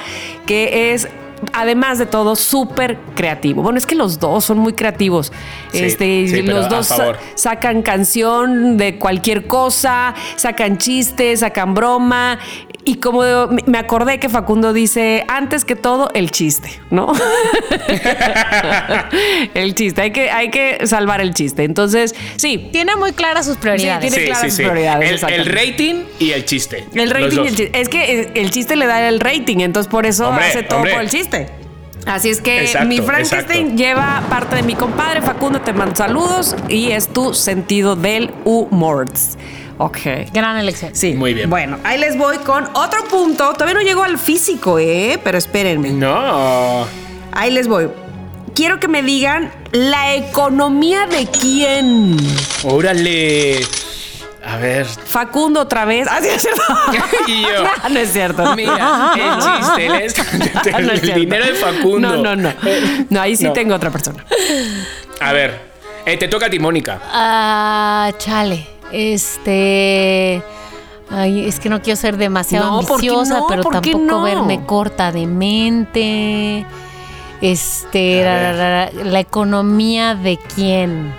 que es. Además de todo, súper creativo. Bueno, es que los dos son muy creativos. Sí, este, sí, los dos sa- sacan canción de cualquier cosa, sacan chistes, sacan broma. Y como me- acordé que Facundo dice, antes que todo, el chiste, ¿no? el chiste, hay que, hay que salvar el chiste. Entonces, sí, Tiene muy claras sus prioridades. tiene Sí, claras sí, sus sí. prioridades, El, rating y el chiste. el rating y el chiste. Es que el, chiste le da el rating, entonces por eso Hombre, hace todo por el chiste. Así es que Exacto, mi Frankenstein lleva parte de mi compadre Facundo, te mando saludos y es tu sentido del humor. Ok. Gran elección. Sí. Muy bien. Bueno, ahí les voy con otro punto. Todavía no llego al físico, ¿eh? Pero espérenme. No. Ahí les voy. Quiero que me digan la economía de quién. Órale. A ver. Facundo otra vez. Ah, sí, es cierto. Y yo. no es cierto. Mira, el chiste, el, es- No es el dinero de Facundo. No, no, no. No, ahí sí No. tengo otra persona. A ver, eh, te toca a ti, Mónica. Ah, chale. Este. Ay, es que no quiero ser demasiado No, ¿por qué ambiciosa, no? pero ¿Por qué tampoco no? verme corta de mente. Este, la- la economía de quién.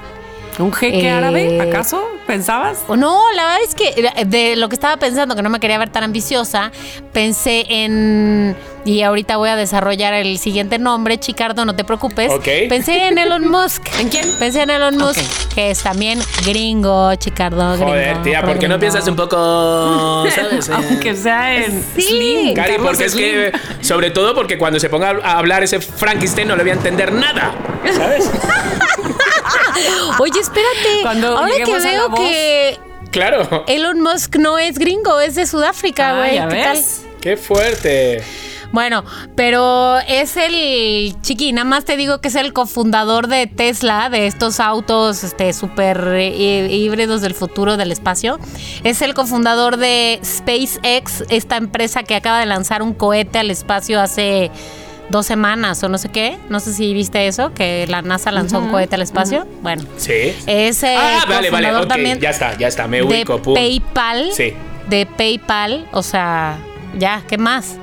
¿Un jeque Eh, árabe, acaso? ¿Pensabas? No, la verdad es que de lo que estaba pensando, que no me quería ver tan ambiciosa, pensé en. Y ahorita voy a desarrollar el siguiente nombre, Chicardo, no te preocupes. Ok. Pensé en Elon Musk. ¿En quién? Pensé en Elon Musk, que es también gringo, Chicardo, gringo. Joder, tía, ¿por qué no piensas un poco, sabes? Eh, Aunque sea en Sí. Slim. Cari, porque es que, sobre todo porque cuando se ponga a hablar ese Frankenstein no le voy a entender nada, ¿sabes? Oye, espérate. Cuando Ahora que lleguemos a la veo voz. que Claro, Elon Musk no es gringo, es de Sudáfrica, Ah, güey. ¿Qué ves. tal? qué fuerte. Bueno, pero es el chiqui, nada más te digo que es el cofundador de Tesla, de estos autos este súper eh, híbridos del futuro del espacio. Es el cofundador de SpaceX, esta empresa que acaba de lanzar un cohete al espacio hace dos semanas o no sé qué. No sé si viste eso, que la NASA lanzó un cohete al espacio. Bueno, Sí. es el ah, vale, vale, también ya está, ya está, me de ubico, pum. PayPal. Sí. De PayPal, o sea, ya, ¿qué más?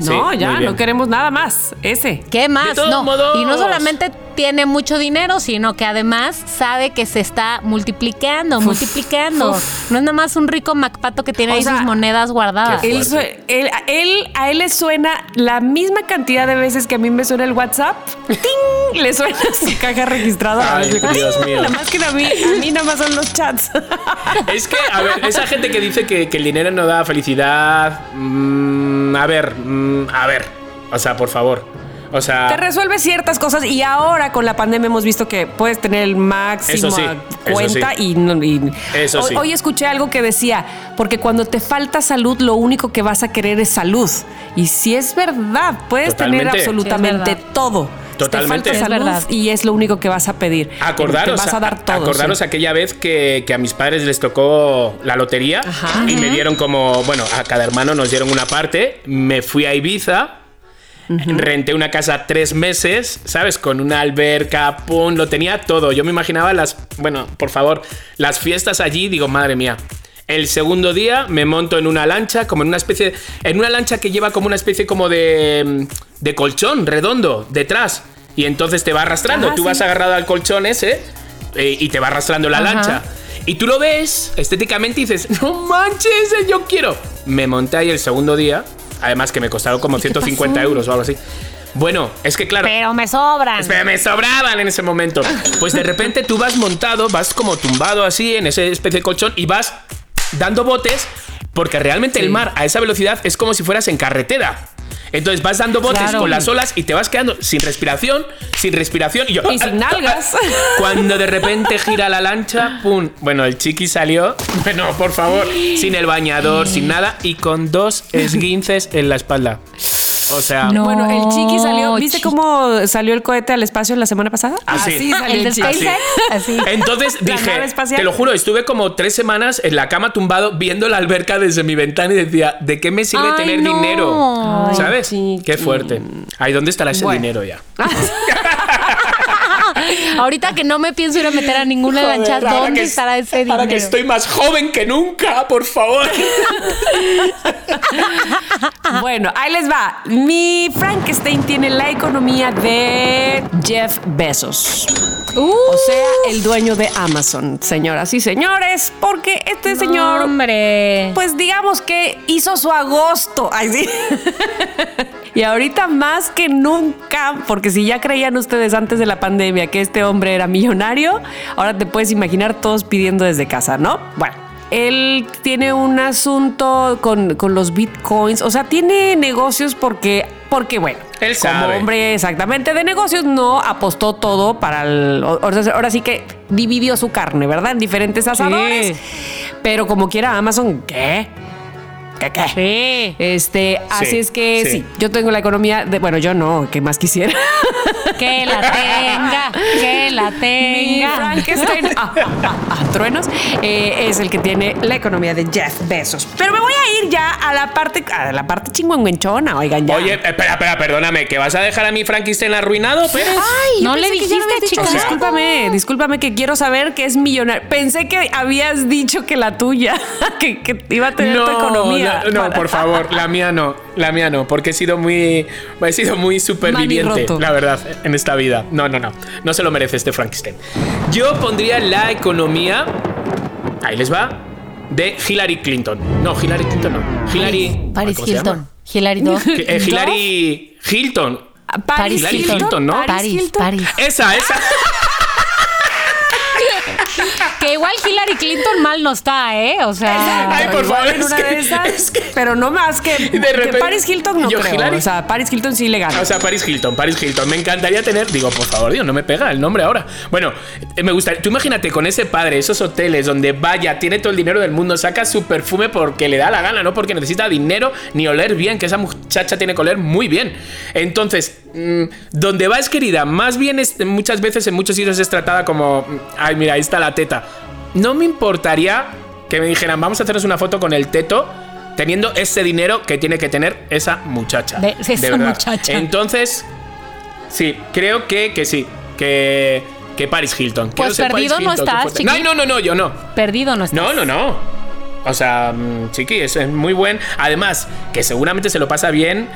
No, Sí, ya, no queremos nada más. Ese. ¿Qué más? todos no. modos. Y no solamente tiene mucho dinero, sino que además sabe que se está multiplicando, multiplicando. uf. No es nada más un rico MacPato que tiene O ahí sea, sus monedas guardadas. Él, él, él- a él le suena la misma cantidad de veces que a mí me suena el WhatsApp. ¡Ting! Le suena su caja registradora. Ay, Dios mío. Nada más que a mí, a mí nada más son los chats. Es que, a ver, esa gente que dice que, que el dinero no da felicidad. mm, a ver, mm, a ver. O sea, por favor. O sea. Te resuelve ciertas cosas y ahora con la pandemia hemos visto que puedes tener el máximo sí, a eso cuenta sí. y, no- y- Eso hoy, sí. hoy escuché algo que decía, porque cuando te falta salud lo único que vas a querer es salud. Y si es verdad, puedes tener absolutamente todo. Totalmente. Te falta salud verdad. y es lo único que vas a pedir. Acordaros, Te vas a dar todo. acordaros sí. aquella vez que, que a mis padres les tocó la lotería Ajá. y me dieron como, bueno, a cada hermano nos dieron una parte. Me fui a Ibiza, renté una casa tres meses, ¿sabes? Con una alberca, pum, lo tenía todo. Yo me imaginaba las, bueno, por favor, las fiestas allí, digo, madre mía. El segundo día me monto en una lancha, como en una especie, en una lancha que lleva como una especie como de, de colchón redondo detrás. Y entonces te va arrastrando. Ah, Tú sí. vas agarrado al colchón ese eh, y te va arrastrando la Ajá. lancha. Y tú lo ves estéticamente y dices, no manches, eh, yo quiero. Me monté ahí el segundo día, además que me costaron como 150 pasó? euros o algo así. Bueno, es que claro, Pero me sobran. Espera, me sobraban en ese momento. Pues de repente tú vas montado, vas como tumbado así en ese especie de colchón y vas dando botes porque realmente el mar a esa velocidad es como si fueras en carretera. Entonces vas dando botes Claro. con las olas y te vas quedando sin respiración, sin respiración y yo Y sin nalgas. Cuando de repente gira la lancha, pum. Bueno, el chiqui salió, bueno, por favor, sin el bañador, sin nada y con dos esguinces en la espalda. O sea, No. Bueno, el chiqui salió. ¿Viste Chiqui. cómo salió el cohete al espacio la semana pasada? Así. salió El de chiqui. SpaceX, así. Entonces dije, te lo juro, estuve como tres semanas en la cama tumbado viendo la alberca desde mi ventana y decía, ¿de qué me sirve Ay, tener no. dinero? Ay, ¿Sabes? chiqui. Qué fuerte. Ay, ¿dónde estará ese Bueno. dinero ya? Ahorita que no me pienso ir a meter a ninguna Joder, lancha, ¿dónde que- estará ese dinero? Ahora que estoy más joven que nunca, por favor. Bueno, ahí les va. Mi Frankenstein tiene la economía de Jeff Bezos. O sea, el dueño de Amazon, señoras y señores, porque este señor, Hombre. pues digamos que hizo su agosto. Ay, sí. Y ahorita más que nunca, porque si ya creían ustedes antes de la pandemia que este hombre era millonario, ahora te puedes imaginar todos pidiendo desde casa, ¿no? Bueno. Él tiene un asunto con, con los bitcoins, o sea, tiene negocios porque, porque bueno, Él como hombre exactamente de negocios, no apostó todo para el. Ahora sí que dividió su carne, ¿verdad? En diferentes asadores. Pero como quiera, Amazon, ¿qué? ¿Qué qué? Sí. Este, así Sí, es que sí. sí. yo tengo la economía de, bueno, yo no, que más quisiera. Que la tenga, que la Mi tenga. Frankenstein, ah, ah, ah, ah, truenos, eh, es el que tiene la economía de Jeff Bezos. Pero me voy a ir ya a la parte, a la parte chingüengüenchona, oigan, ya. Oye, espera, espera, perdóname, ¿que vas a dejar a mi Frankenstein arruinado? Ay, No le dijiste, dicho. chica. O sea- discúlpame, discúlpame que quiero saber que es millonario. Pensé que habías dicho que la tuya, que, que iba a tener tu economía. No, no, para- por favor, la mía no, la mía no, porque he sido muy, he sido muy superviviente, la verdad, en esta vida. No, no, no, no se lo merece este Frankenstein. Yo pondría la economía, ahí les va, de Hillary Clinton. No, Hillary Clinton no, Hillary, Paris. Hilton. Hillary. Eh, Hillary Hilton. Paris Hillary Hilton, ¿no? Paris, Paris. Esa, esa. Que igual Hillary Clinton mal no está, ¿eh? O sea. Ay, por favor, en es una que- de esas, es que- pero no más que, que repente- Paris Hilton no Yo, creo. Hillary- O sea, Paris Hilton sí le gana. O sea, Paris Hilton, Paris Hilton. Me encantaría tener. Digo, por favor, Dios, no me pega el nombre ahora. Bueno, eh, me gustaría. Tú imagínate con ese padre, esos hoteles donde vaya, tiene todo el dinero del mundo, saca su perfume porque le da la gana, no porque necesita dinero ni oler bien, que esa muchacha tiene que oler muy bien. Entonces, mm, donde va es querida, más bien es- muchas veces en muchos sitios es tratada como. mm, Ay, mira, ahí está la teta. No me importaría que me dijeran, vamos a hacernos una foto con el teto. Teniendo ese dinero que tiene que tener esa muchacha. De- esa verdad. muchacha. Entonces, sí, creo que, que sí. Que, que Paris Hilton. Pues Paris perdido no Hilton, estás, chiqui. No, no, no, no, yo no. Perdido no está. No, no, no. O sea, mm, chiqui, es es muy buen. Además, que seguramente se lo pasa bien.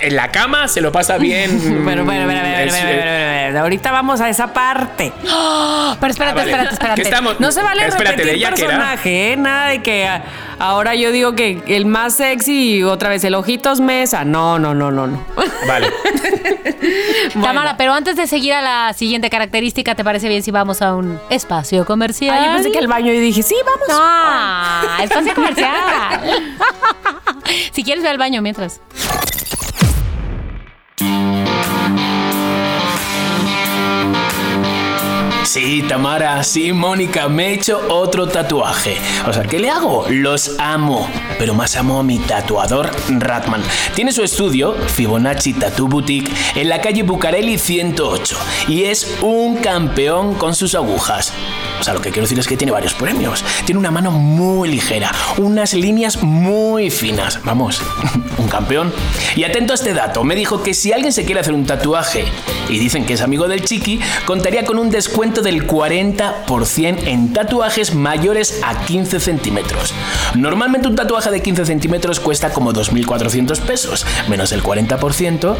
En la cama se lo pasa bien. Bueno, bueno, bueno, bueno, Es- bueno, bueno, bueno, bueno. Ahorita vamos a esa parte. ¡Oh! Pero espérate, Ah, vale. espérate, espérate. Estamos- No se vale Espérate, repetir de ella que era. personaje, ¿eh? Nada de que ah, ahora yo digo que el más sexy y otra vez el ojitos mesa. No, no, no, no, no. Vale. Tamara, pero antes de seguir a la siguiente característica, ¿te parece bien si vamos a un espacio comercial? Ah, yo pensé que al baño y dije, sí, vamos. Ah, espacio comercial. si quieres, ve al baño mientras. Sí, Tamara, sí, Mónica, me he hecho otro tatuaje. O sea, ¿qué le hago? Los amo. Pero más amo a mi tatuador Ratman. Tiene su estudio, Fibonacci Tattoo Boutique, en la calle Bucareli 108. Y es un campeón con sus agujas. O sea, lo que quiero decir es que tiene varios premios. Tiene una mano muy ligera, unas líneas muy finas. Vamos, un campeón. Y atento a este dato, me dijo que si alguien se quiere hacer un tatuaje y dicen que es amigo del chiqui, contaría con un descuento del 40% en tatuajes mayores a 15 centímetros. Normalmente un tatuaje de 15 centímetros cuesta como 2.400 pesos, menos el 40%,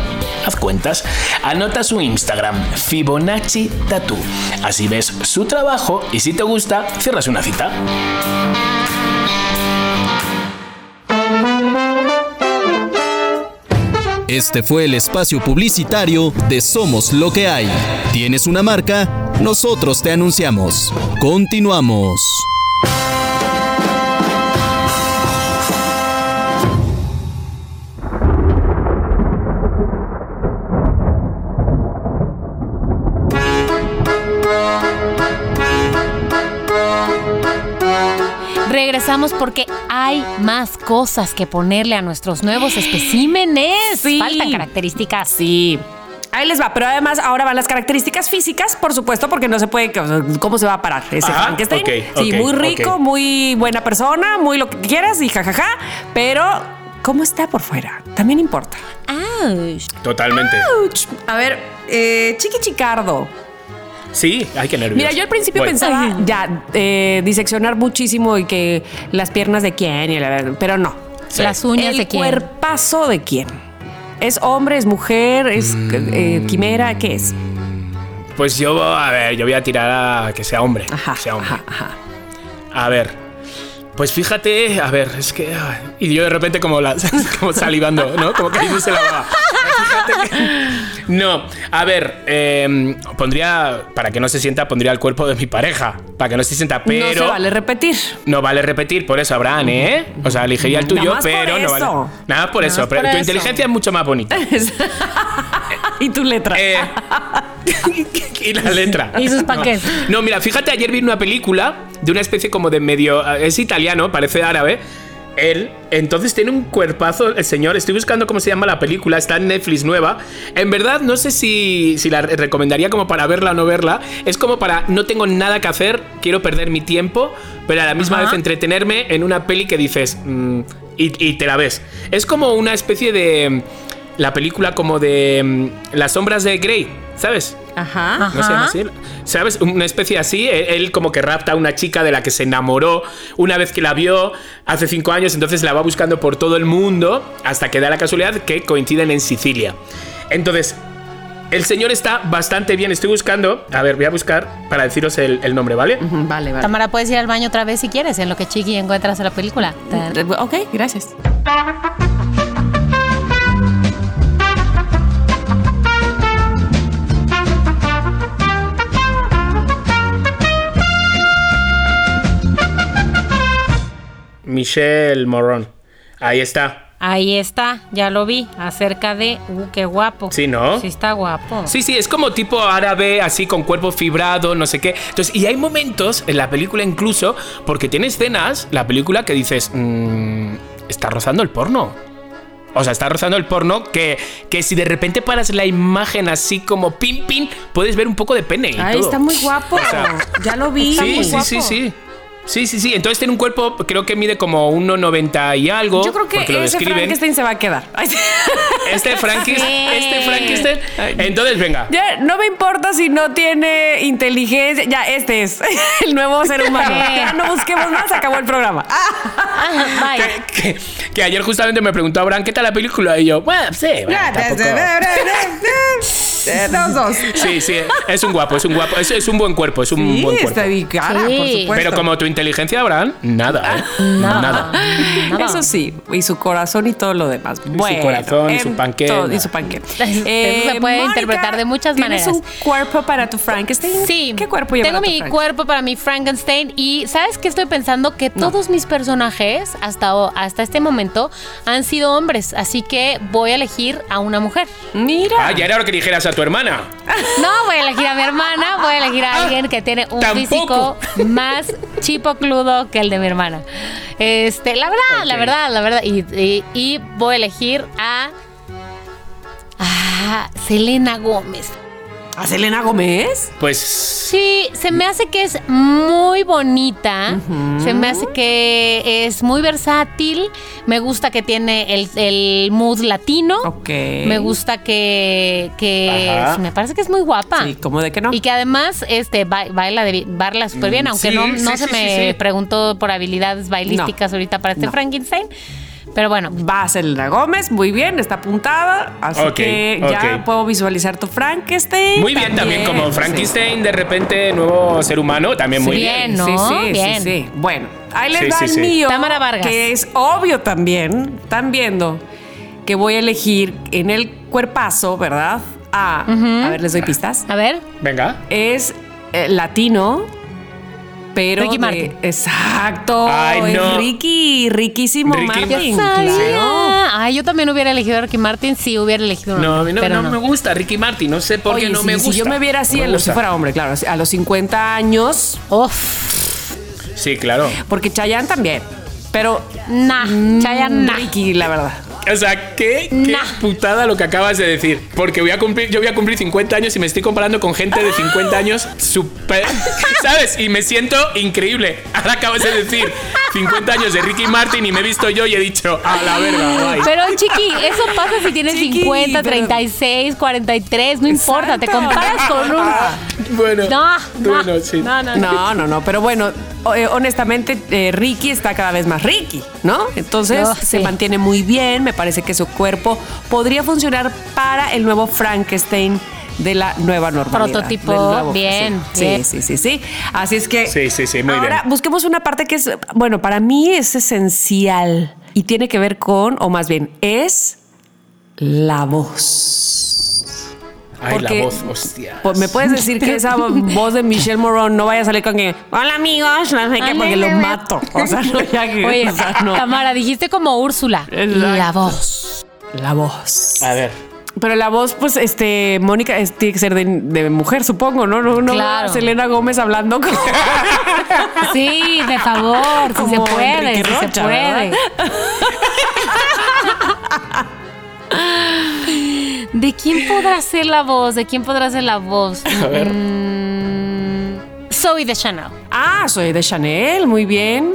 haz cuentas. Anota su Instagram, Fibonacci Tattoo. Así ves su trabajo y si te gusta, cierras una cita. Este fue el espacio publicitario de Somos lo que hay. ¿Tienes una marca? Nosotros te anunciamos. Continuamos. Regresamos porque hay más cosas que ponerle a nuestros nuevos especímenes. Sí. Faltan características. Sí. Ahí les va, pero además ahora van las características físicas, por supuesto, porque no se puede, ¿cómo se va a parar ese Ajá, Frankenstein? ok, sí, muy rico, muy buena persona, muy lo que quieras y jajaja, pero ¿cómo está por fuera? También importa. Totalmente. Ouch. A ver, eh, Chiqui Chicardo. Sí, hay que nervios. Mira, yo al principio Bueno. pensaba ya eh, diseccionar muchísimo y que las piernas de quién, y la- pero no. Sí. Las uñas El de quién. cuerpazo de quién. ¿Es hombre, es mujer, es eh, quimera? ¿Qué es? Pues yo, a ver, yo voy a tirar a que sea hombre. Ajá, que sea hombre. ajá, ajá. A ver. Pues fíjate, a ver, es que. Y yo de repente como, la, como salivando, ¿no? Como cayéndose la baba. Fíjate que- No, a ver, eh, pondría, para que no se sienta, pondría el cuerpo de mi pareja. Para que no se sienta, pero. no se vale repetir. No vale repetir, por eso Abraham, ¿eh? O sea, elegiría el tuyo, Nada más por pero no vale. eso. Nada más por Nada eso. más pero por tu eso. inteligencia es mucho más bonita. y tu letra. Eh, y la letra. Y sus panques. No, mira, fíjate, ayer vi una película de una especie como de medio. Es italiano, parece árabe. Él, entonces tiene un cuerpazo el señor. Estoy buscando cómo se llama la película, está en Netflix nueva. En verdad, no sé si, si la re- recomendaría como para verla o no verla. Es como para no tengo nada que hacer, quiero perder mi tiempo, pero a la misma Ajá. vez entretenerme en una peli que dices mm, y, y te la ves. Es como una especie de. La película como de mm, Las sombras de Grey, ¿sabes? Ajá. ¿No se llama así? ¿Sabes? Una especie así. Él, él como que rapta a una chica de la que se enamoró una vez que la vio hace cinco años, entonces la va buscando por todo el mundo hasta que da la casualidad que coinciden en Sicilia. Entonces, el señor está bastante bien. Estoy buscando. A ver, voy a buscar para deciros el, el nombre, ¿vale? Vale, vale. Tamara, puedes ir al baño otra vez si quieres, en lo que Chiqui encuentras la película. Ok, gracias. Michelle Moron. Ahí está. Ahí está, ya lo vi, acerca de... Uh, qué guapo. Sí, ¿no? Sí está guapo. Sí, sí, es como tipo árabe, así con cuerpo fibrado, no sé qué. Entonces, y hay momentos en la película incluso, porque tiene escenas, la película, que dices, "Mm, está rozando el porno. O sea, está rozando el porno que, que si de repente paras la imagen así como pin pin, puedes ver un poco de pene. y Ay, todo. está muy guapo. O sea, ya lo vi. Sí, sí, sí, sí. Sí, sí, sí. Entonces tiene un cuerpo, creo que mide como 1,90 y algo. Yo creo que ese describen. Frankenstein se va a quedar. Sí. Este Frankenstein, Sí. este Frankenstein. Entonces, venga. Ya, no me importa si no tiene inteligencia. Ya, este es el nuevo ser humano. Sí. Ya no busquemos más, acabó el programa. Bye. que, que- que ayer justamente me preguntó Abraham qué tal la película y yo, bueno, sí, bueno, Ya, tampoco". Eh, Dos, dos. Sí, sí, es un guapo, es un guapo, es, es un buen cuerpo, es un Sí, buen cuerpo. está bien cara, Sí. por supuesto. Pero como tu inteligencia, Abraham, nada, ¿eh? Nada. Nada. Nada. Eso sí, y su corazón y todo lo demás. Bueno, corazón y su em, panque, todo, y su panque. Eso se puede interpretar de muchas ¿tienes maneras. un cuerpo para tu Frankenstein? Sí. ¿Qué cuerpo lleva Tengo mi cuerpo para mi Frankenstein y ¿sabes qué estoy pensando? Que todos mis personajes hasta, hasta este momento han sido hombres, así que voy a elegir a una mujer. Mira. Ah, ya era lo que dijeras a tu hermana. No voy a elegir a mi hermana, voy a elegir a alguien que tiene un tampoco. físico más chipocludo que el de mi hermana. Este, la verdad, la verdad, la verdad. Y, y- y voy a elegir a. a Selena Gómez. ¿A Selena Gómez? Pues Sí, se me hace que es muy bonita. Se me hace que es muy versátil. Me gusta que tiene el, el mood latino. Ok. Me gusta que, que me parece que es muy guapa. Sí, ¿cómo de que no? Y que además este ba- baila, de, baila súper bien, Mm, aunque sí, no, no sí, se sí, me sí, sí. preguntó por habilidades bailísticas ahorita para este No. Frankenstein. Pero bueno, Va a Selena Gómez, muy bien, está apuntada. Así que ya puedo visualizar tu Frankenstein. muy bien también, como sí. Frankenstein, de repente, nuevo ser humano, también muy Bien, bien. ¿no? Sí, sí, Bien. sí, sí. Bueno, ahí les Sí, va sí, el sí. mío. Tamara Vargas. Que es obvio también. Están viendo que voy a elegir en el cuerpazo, ¿verdad? A, a ver, les doy pistas. a ver. Venga. Es eh, latino. Pero Ricky de- Martin. Exacto. Ay, es no. Ricky, riquísimo Ricky Martin. Claro. Ay, yo también hubiera elegido a Ricky Martin si hubiera elegido No, a mí no, pero no me gusta Ricky Martin, no sé por Oye, qué no si, me si gusta. yo me viera así, No a me los, si fuera hombre, claro, a los 50 años, Uf, Sí, claro. porque Chayanne también. Pero nah, mm, Chayanne, nah. Ricky, la verdad. O sea, qué, qué Nah. putada lo que acabas de decir. Porque voy a cumplir, yo voy a cumplir 50 años y me estoy comparando con gente de 50 años super, ¿sabes? Y me siento increíble. Ahora acabas de decir 50 años de Ricky Martin y me he visto yo y he dicho, a la verga, bye". Pero chiqui, eso pasa si tienes Chiqui, 50, pero- 36, 43, no importa, te Exacto. comparas con un... Bueno, No, no, bueno, sí. no, no, no. No, no, no, pero bueno, eh, honestamente, eh, Ricky está cada vez más Ricky, ¿no? Entonces Oh, se mantiene muy bien, me parece que su cuerpo podría funcionar para el nuevo Frankenstein de la nueva normalidad. Prototipo, nuevo- bien, Sí, bien. sí, sí, sí. Así es que Sí, sí, sí, muy ahora bien. busquemos una parte que es, bueno, para mí es esencial y tiene que ver con, o más bien, es la voz. Ay, Porque- la voz, hostia. Pues, ¿Me puedes decir que esa voz de Michelle Moron no vaya a salir con que hola amigos, no sé qué, porque lo mato? O sea, no, ya que- Oye, o sea, no. Tamara, dijiste como Úrsula. Exacto. La voz. La voz. A ver. Pero la voz, pues, este, Mónica, es- tiene que ser de, de mujer, supongo, ¿no? No, no Claro. Selena Gómez hablando como, Sí, de favor, si se puede, si se puede. ¿De quién podrá ser la voz? ¿De quién podrá ser la voz? A ver. Mm, Zoe de Chanel. Ah, soy de Chanel, muy bien.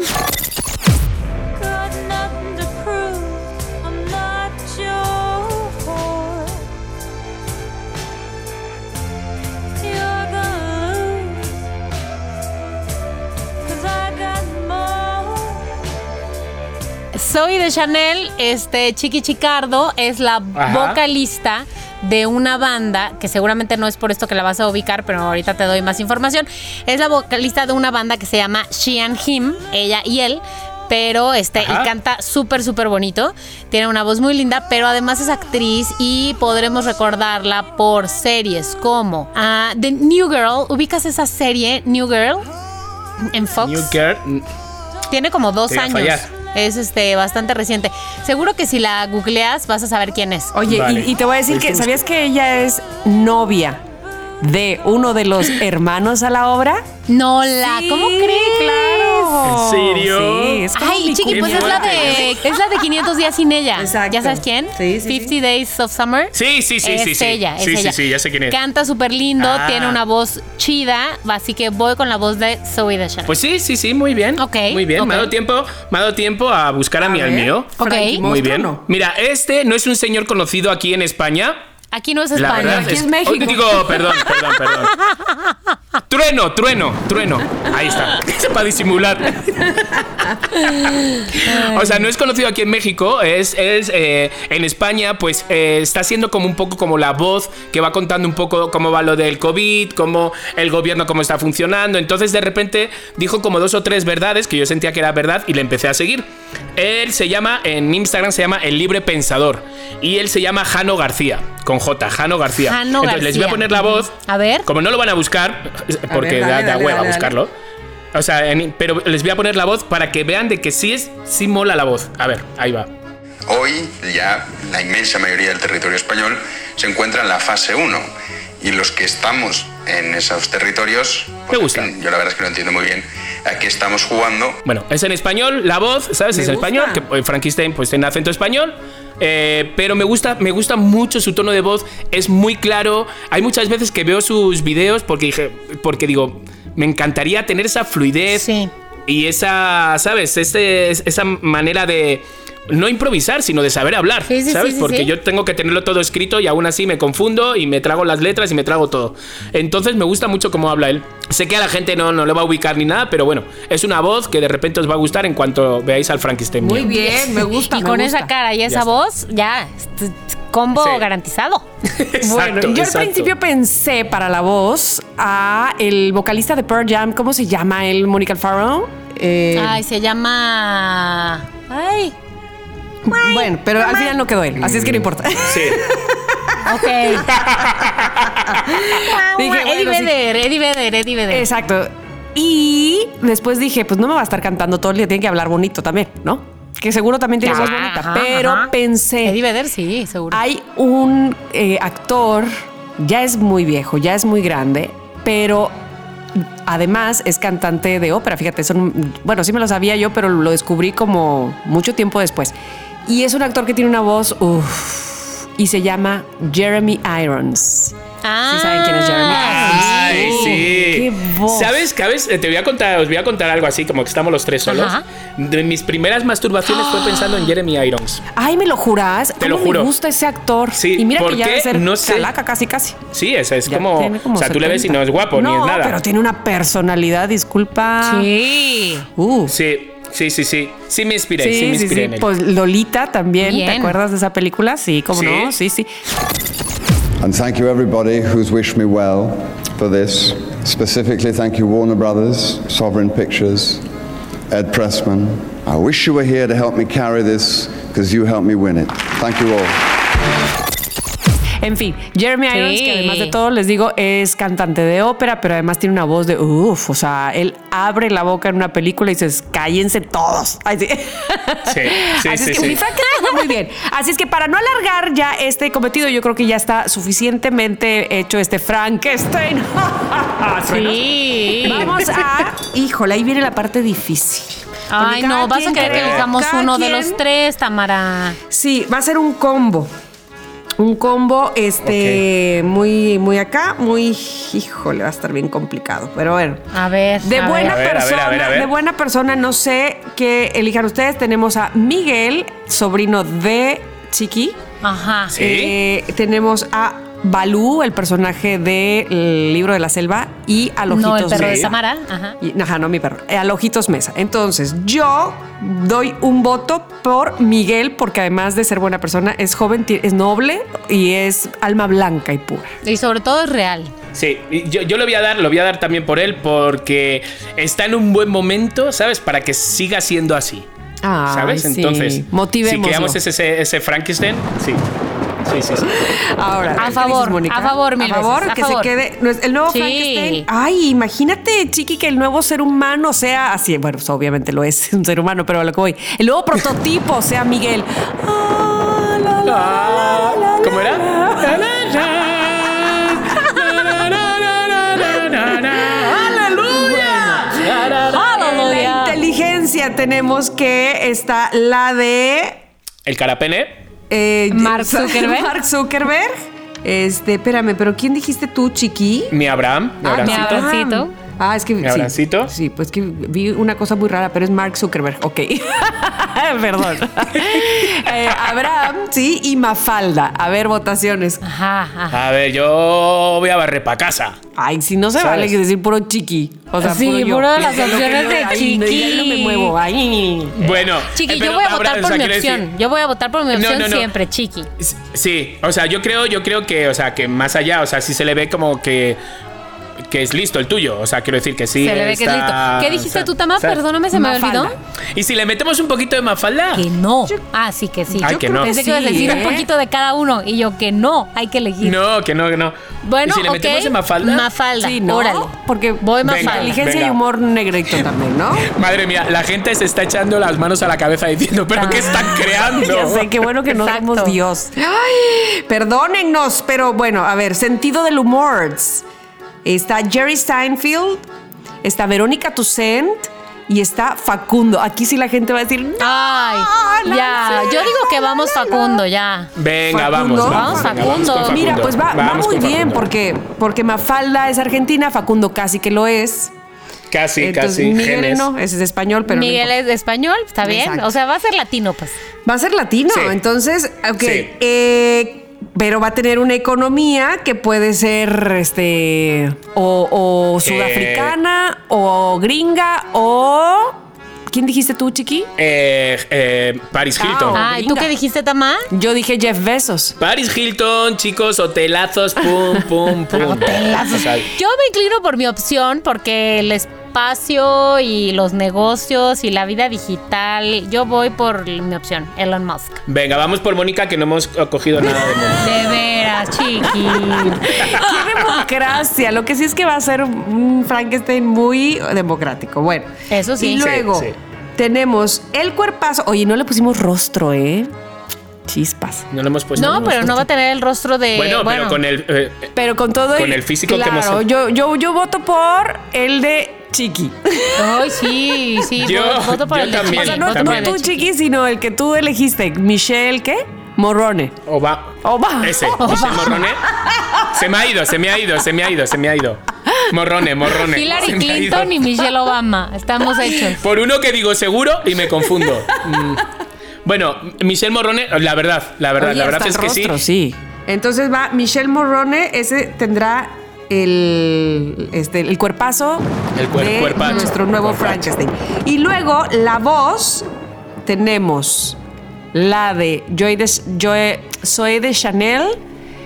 Zoe de Chanel, este Chiqui Chicardo es la Ajá. vocalista de una banda que seguramente no es por esto que la vas a ubicar, pero ahorita te doy más información. Es la vocalista de una banda que se llama She and Him, ella y él. Pero este, y canta súper, súper bonito. Tiene una voz muy linda, pero además es actriz y podremos recordarla por series como ah, The New Girl. ¿Ubicas esa serie, New Girl? En Fox. New Girl. Tiene como dos años. Es este bastante reciente. Seguro que si la googleas vas a saber quién es. Oye, Vale. y, y te voy a decir Ahorita que. ¿sabías que ella es novia de uno de los hermanos a la obra? No la, ¿cómo Sí, crees? Claro. ¿En serio? Sí, es como Ay, chiqui, pues es la de es la de 500 días sin ella. Exacto. ¿Ya sabes quién? Sí, sí, 50 Days of Summer. Sí, sí, sí, es sí, sí. ella, es Sí, sí, ella. sí, ya sé quién es. Canta súper lindo, Ah. tiene una voz chida, así que voy con la voz de Zoe de Chanel. Pues sí, sí, sí, muy bien. Ok, Muy bien. Me ha dado tiempo, me ha dado tiempo a buscar a, mi al mío. Ok. Frankie Muy bien. ¿no? Mira, este no es un señor conocido aquí en España. Aquí no es España. Aquí es México. Hoy digo, perdón, perdón, perdón. Trueno, trueno, trueno. Ahí está. Para disimular. o sea, no es conocido aquí en México. Es, es eh, en España, pues eh, está siendo como un poco como la voz que va contando un poco cómo va lo del COVID, cómo el gobierno, cómo está funcionando. Entonces, de repente, dijo como dos o tres verdades que yo sentía que era verdad y le empecé a seguir. Él se llama, en Instagram se llama El Libre Pensador. Y él se llama Jano García, con J, Jano García. Jano Entonces, les voy a poner la voz. A ver. Como no lo van a buscar, porque ver, da, dale, da dale, hueva dale, buscarlo. O sea, en- pero les voy a poner la voz para que vean de que sí es, sí mola la voz. A ver, ahí va. Hoy ya la inmensa mayoría del territorio español se encuentra en la fase 1 y los que estamos en esos territorios, pues, Me en gusta. fin, yo la verdad es que no entiendo muy bien a qué estamos jugando. Bueno, es en español, la voz, ¿sabes? Me es en español, que eh, Frankenstein pues tiene acento español. Eh, pero me gusta, me gusta mucho su tono de voz, es muy claro. Hay muchas veces que veo sus videos porque dije, porque digo, me encantaría tener esa fluidez Sí. y esa, ¿sabes? Este, esa manera de no improvisar, sino de saber hablar, Sí, sí, ¿sabes? sí, sí, Porque sí. yo tengo que tenerlo todo escrito y aún así me confundo y me trago las letras y me trago todo. Entonces me gusta mucho cómo habla él. Sé que a la gente no, no le va a ubicar ni nada, pero bueno, es una voz que de repente os va a gustar en cuanto veáis al Frankenstein. Muy mío. bien, me gusta. y me con gusta. esa cara y esa está. voz, ya, combo Sí. garantizado. Exacto, Bueno, yo al exacto. principio pensé para la voz a el vocalista de Pearl Jam, ¿cómo se llama él? Mónica Alfaro. Eh, Ay, se llama. Ay. Bueno, pero al final no quedó él, así es que no importa. Sí. Ok. Dije, Eddie bueno, sí. Vedder, Eddie Vedder, Eddie Vedder. Exacto. Y después dije, pues no me va a estar cantando todo el día, tiene que hablar bonito también, ¿no? Que seguro también tiene Ya, voz bonita. ajá, pero ajá. pensé, Eddie Vedder, sí, seguro. hay un eh, actor, ya es muy viejo, ya es muy grande, pero además es cantante de ópera. Fíjate, son, bueno, sí me lo sabía yo, pero lo descubrí como mucho tiempo después. Y es un actor que tiene una voz, uff, y se llama Jeremy Irons. Ah, ¿Sí saben quién es Jeremy Irons? Ay, sí. Qué voz. ¿Sabes? ¿Sabes? Eh, Te voy a contar, os voy a contar algo así, como que estamos los tres solos. Ajá. De mis primeras masturbaciones fue pensando en Jeremy Irons. Ay, ¿me lo juras? Te lo ¿Cómo juro. me gusta ese actor? Sí, y mira ¿por que ya debe ser No sé. calaca casi casi. Sí, es, es Ya como, O sea, tú le ves y 70. no es guapo, ni es nada. pero tiene una personalidad, disculpa. Sí. Uh. Sí, sí, sí, sí. Sí me inspiré, sí, Sí, me sí, inspiré sí. en él. Pues Lolita también, ¿te Bien. acuerdas de esa película? Sí, cómo Sí. no, sí, sí. And thank you everybody who's wished me well for this. Specifically, thank you Warner Brothers, Sovereign Pictures, Ed Pressman. I wish you were here to help me carry this because you helped me win it. Thank you all. En fin, Jeremy Sí. Irons, que además de todo, les digo, es cantante de ópera, pero además tiene una voz de uff, o sea, él abre la boca en una película y dices, cállense todos. Ay, sí. Sí, sí, Así sí, es que sí. mi Frankenstein Muy bien. Así es que para no alargar ya este cometido, yo creo que ya está suficientemente hecho este Frankenstein. Sí. Vamos a. Híjole, ahí viene la parte difícil. Ay, no, vas a querer que elijamos uno de los tres, Tamara. Sí, va a ser un combo. Un combo, este, muy, muy acá, muy, híjole, va a estar bien complicado. Pero bueno. A ver. De a buena ver. Persona, a ver, a ver. de buena persona, no sé qué elijan ustedes. Tenemos a Miguel, sobrino de Chiqui. Ajá. Sí. Eh, tenemos a Balú, el personaje del libro de la selva, y a Lojitos No, el perro de Mesa. Ajá. Y- Ajá, no mi perro. eh, A Lojitos Mesa. Entonces, yo doy un voto por Miguel, porque además de ser buena persona, es joven, es noble y es alma blanca y pura. Y sobre todo es real. Sí, yo, yo lo voy a dar, lo voy a dar también por él porque está en un buen momento, ¿sabes? Para que siga siendo así. Ay, ¿Sabes? sí. Entonces, si creamos ese, ese Frankenstein, sí. Sí, sí, sí. Ahora, A ¿qué favor, dices, a favor, mil A favor, veces, a que favor. se quede el nuevo Sí. Frankenstein. Ay, imagínate, Chiqui, que el nuevo ser humano sea así. Bueno, pues, obviamente lo es, un ser humano, pero a lo que voy. El nuevo prototipo sea Miguel. Ah, la, la, la, la, ¿Cómo era? En la inteligencia tenemos que está la de El carapene. Eh, Mark Zuckerberg. Mark Zuckerberg. Este, espérame, pero ¿quién dijiste tú, Chiqui? Mi Abraham. Mi Ah, mi Abrahamcito. Ah, es que Mi sí. abracito. Sí, pues que vi una cosa muy rara, pero es Mark Zuckerberg. Ok. Perdón. Eh, Abraham, sí, y Mafalda. A ver, votaciones. Ajá, ajá. A ver, yo voy a barrer para casa. Ay, si no se ¿Sabes? vale que decir puro chiqui. O sea, Sí, puro de las opciones de ay, no, ya no me chiqui. muevo. Ay. Bueno. Chiqui, eh, yo voy a habrá- votar o por sea, mi decir- opción. Yo voy a votar por mi opción no, no. siempre, Chiqui. Sí, o sea, yo creo, yo creo que, o sea, que más allá, o sea, sí se le ve como que que es listo el tuyo, o sea, quiero decir que sí. Se le ve que es listo. está- ¿Qué dijiste o sea, tú, Tamá? ¿sabes? Perdóname, se me olvidó. Y si le metemos un poquito de mafalda. Que no. Ah, sí, que sí. Ay, Yo que creo no. Pensé que ibas a Sí, decir un ¿eh? poquito de cada uno. Y yo que no, hay que elegir. No, que no, que no. Bueno, ¿Y si le metemos de mafalda? Mafalda. Sí, ¿no? Órale. Porque Voy Mafalda. inteligencia y humor negrito también, ¿no? Madre mía, la gente se está echando las manos a la cabeza diciendo, ¿pero qué están creando? Ya sé, qué bueno que no somos Dios. Ay, perdónennos, pero bueno, a ver, sentido del humor. Está Jerry Seinfeld, está Verónica Toussaint y está Facundo. Aquí sí la gente va a decir, Ay, no ya. sé, Yo digo que vamos Facundo, ya. Venga, Facundo. vamos, vamos. Vamos, venga, vamos Facundo. con Mira, pues va, va Vamos muy bien porque, porque Mafalda es argentina, Facundo casi que lo es. Casi, Entonces, casi. Miguel genes. no, ese es español, pero Miguel es de español, está bien. Exacto. O sea, va a ser latino, pues. Va a ser latino, Sí. entonces, ok. Sí. eh, pero va a tener una economía que puede ser este o, o sudafricana o gringa o ¿quién dijiste tú, Chiqui? Eh, eh, Paris Hilton. Ah, Ah, ¿y tú qué dijiste, Tamá? Yo dije Jeff Bezos. Paris Hilton, chicos, hotelazos, pum, pum, pum. Hotelazos. Yo me inclino por mi opción porque el espacio y los negocios y la vida digital, yo voy por mi opción, Elon Musk. venga, vamos por Mónica, que no hemos cogido nada de Mónica. De veras, chiqui. ¡Qué democracia! Lo que sí es que va a ser un Frankenstein muy democrático. Bueno, Eso sí. Y luego Sí, sí. tenemos el cuerpazo. Oye, no le pusimos rostro, ¿eh? Chispas. No lo hemos puesto. No, pero no va a tener el rostro de. Bueno, pero con el. eh, Pero con todo Con el físico que hemos claro, hecho. yo, yo, yo voto por el de Chiqui. Ay, sí, sí. Yo- voto- voto por yo el de también, O sea, Chiqui, no, no tú, Chiqui, sino el que tú elegiste. Michelle, ¿qué? Morrone. Oba. Oba. Ese, Oba. ese morrone. Se me ha ido, se me ha ido, se me ha ido, se me ha ido. Morrone, morrone. Hillary. Clinton y Michelle Obama. Estamos hechos. Por uno que digo seguro y me confundo. Mm. Bueno, Michelle Morrone, la verdad, la verdad, Oye, la verdad es que rostro, sí. sí. Entonces va Michelle Morrone, ese tendrá el, este, el cuerpazo El cuer- de cuerpacho, nuestro nuevo cuerpacho. Frankenstein. Y luego la voz tenemos la de Joy de, Joy- Zoe de Chanel,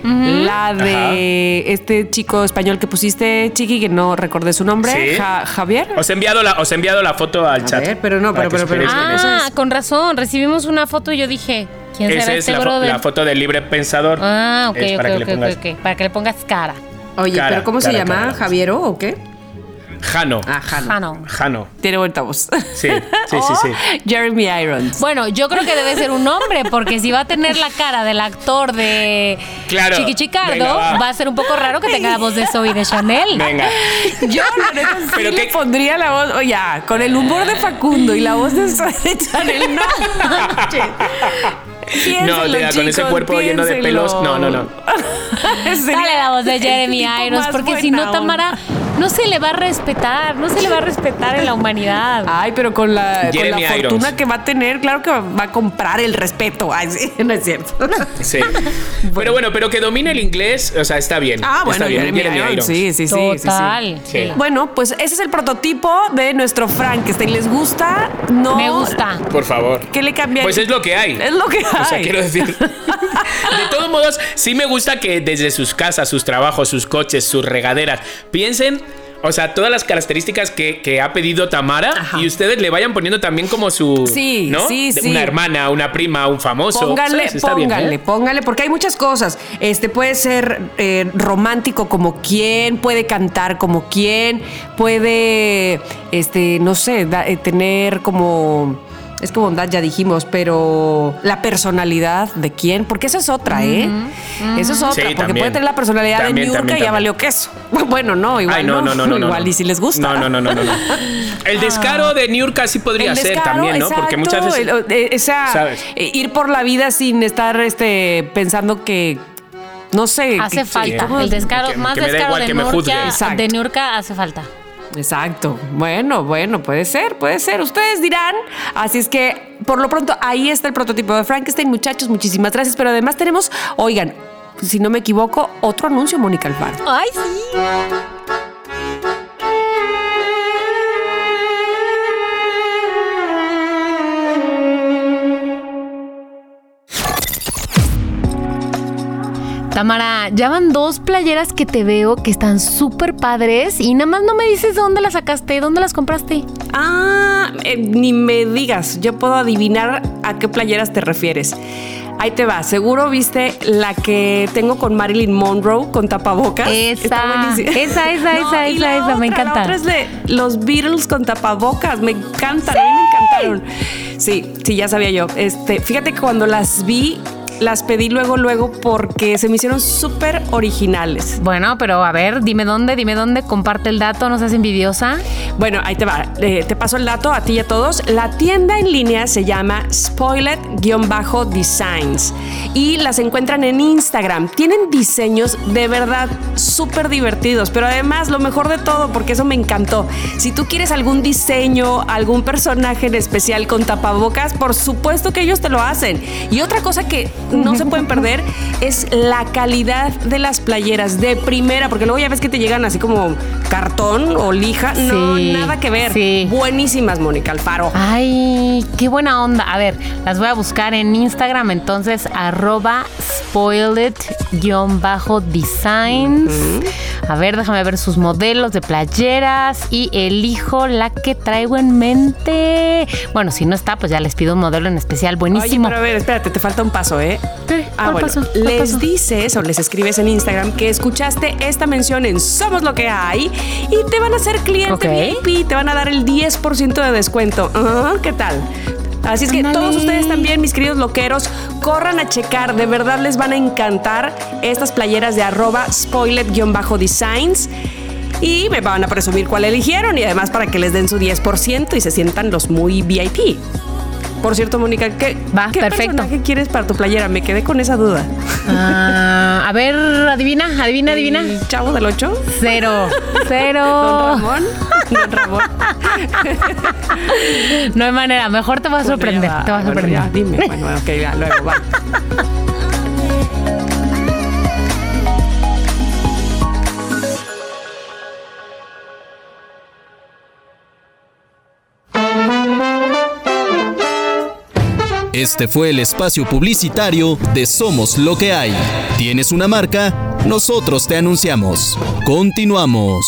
la de este chico español que pusiste, Chiqui, que no recordé su nombre, Sí. Ja- Javier. Os he enviado la, os he enviado la foto al chat. ver, pero no, pero- pero- pero- Ah, con razón. Recibimos una foto y yo dije, ¿quién Esa será es este la, fo- brother? la foto del libre pensador. Ah, ok, Es ok, para que ok, le pongas ok, ok. Para que le pongas cara. Oye, Cara, pero ¿cómo se llama? cara. ¿Javiero o qué? Jano. Ah, Jano. Jano. Jano. Tiene vuelta voz. Sí, sí, sí, sí. Jeremy Irons. Bueno, yo creo que debe ser un hombre, porque si va a tener la cara del actor de Claro. Chiqui Chicardo, Venga, va. va. a ser un poco raro que tenga la voz de Zoe de Chanel. Venga. Yo, la neta, sí Pero le qué- pondría la voz, oye, con el humor de Facundo y la voz de Zoe Chanel, no. No, tía, con ese cuerpo lleno de pelos. No, no, no. Sería Dale la voz de Jeremy Irons, porque si no, Tamara, no se le va a respetar, no se le va a respetar en la humanidad. Ay, pero con la, con la Jeremy fortuna Irons. que va a tener, claro que va a comprar el respeto. Ay, sí, no es cierto. Sí. Pero bueno, pero que domine el inglés, o sea, está bien. Ah, bueno, está bien. Jeremy Irons, Sí, sí, sí, sí, sí. Total. Sí. Bueno, pues ese es el prototipo de nuestro Frankenstein. ¿Les gusta? No. Me gusta. Por favor. ¿Qué le cambian? Pues es lo que hay. Es lo que O sea, hay. quiero decir. De todos modos, sí me gusta que desde sus casas, sus trabajos, sus coches, sus regaderas, piensen. O sea, todas las características que, que ha pedido Tamara y ustedes le vayan poniendo también como su. Sí, ¿no? sí, sí. Una hermana, una prima, un famoso. Póngale, bien, póngale, ¿eh? póngale, porque hay muchas cosas. Este puede ser eh, romántico como quien, puede cantar como quien, puede, este, no sé, da- eh, tener como. Es que bondad ya dijimos, pero la personalidad de quién, porque esa es otra, ¿eh? Eso es otra, Sí, porque también. puede tener la personalidad También, de Niurka también, y ya valió queso. Bueno, no, igual Ay, no, no, no, no, no, igual no. y si les gusta. No, no, no, no. El descaro de Niurka sí podría ser también, ¿no? Porque muchas veces. el- eh, esa, ¿Sabes? eh, ir por la vida sin estar este, pensando que. No sé. Hace que- falta. El descaro, Que- más descaro igual de. Nurka, de Nurka hace falta. Exacto. Bueno, bueno, puede ser, puede ser. Ustedes dirán. Así es que, por lo pronto, ahí está el prototipo de Frankenstein, muchachos. Muchísimas gracias. Pero además tenemos, oigan, si no me equivoco, otro anuncio, Mónica Alfaro. Ay, sí. Tamara, ya van dos playeras que te veo que están súper padres y nada más no me dices de dónde las sacaste, dónde las compraste. Ah, eh, ni me digas, yo puedo adivinar a qué playeras te refieres. Ahí te va, seguro viste la que tengo con Marilyn Monroe con tapabocas. Esa, buenísima. esa, esa, esa, esa, esa, me encanta. La otra es de los Beatles con tapabocas, me encantan, a mí me encantaron. Sí, sí, ya sabía yo. Este, fíjate que cuando las vi, las pedí luego, luego porque se me hicieron súper originales. Bueno, pero a ver, dime dónde, dime dónde, comparte el dato, no seas envidiosa. Bueno, ahí te va. Eh, te paso el dato a ti y a todos. La tienda en línea se llama Spoilet-Designs y las encuentran en Instagram. Tienen diseños de verdad súper divertidos, pero además lo mejor de todo, porque eso me encantó. Si tú quieres algún diseño, algún personaje en especial con tapabocas, por supuesto que ellos te lo hacen. Y otra cosa que no se pueden perder es la calidad de las playeras de primera, porque luego ya ves que te llegan así como cartón o lija. No, Sí, nada que ver. sí. Buenísimas, Mónica Alfaro. Ay, qué buena onda. A ver, las voy a buscar en Instagram, entonces arroba spoiledit-designs. A ver, déjame ver sus modelos de playeras y elijo la que traigo en mente. Bueno, si no está, pues ya les pido un modelo en especial Oye, buenísimo. pero a ver, espérate, te falta un paso, ¿eh? ¿Qué? Ah, ¿Cuál bueno, les dices o les escribes en Instagram que escuchaste esta mención en Somos lo que hay y te van a hacer cliente Ok. VIP, te van a dar el 10% de descuento. Ah, ¿Qué tal? Así es que todos ustedes también, mis queridos loqueros, corran a checar, de verdad les van a encantar estas playeras de arroba spoilet-designs. Y me van a presumir cuál eligieron y además para que les den su 10% y se sientan los muy VIP. Por cierto, Mónica, ¿qué, Va, ¿qué perfecto. personaje quieres para tu playera? Me quedé con esa duda. Ah, a ver, adivina, adivina, adivina. ¿El chavo del 8? Cero, cero. ¿Don Ramón? Don Ramón. No hay manera, mejor te va a sorprender, Bueno, te va a bueno, sorprender. ya, dime. Bueno, ok, ya, luego va. Este fue el espacio publicitario de Somos lo que hay. ¿Tienes una marca? Nosotros te anunciamos. Continuamos.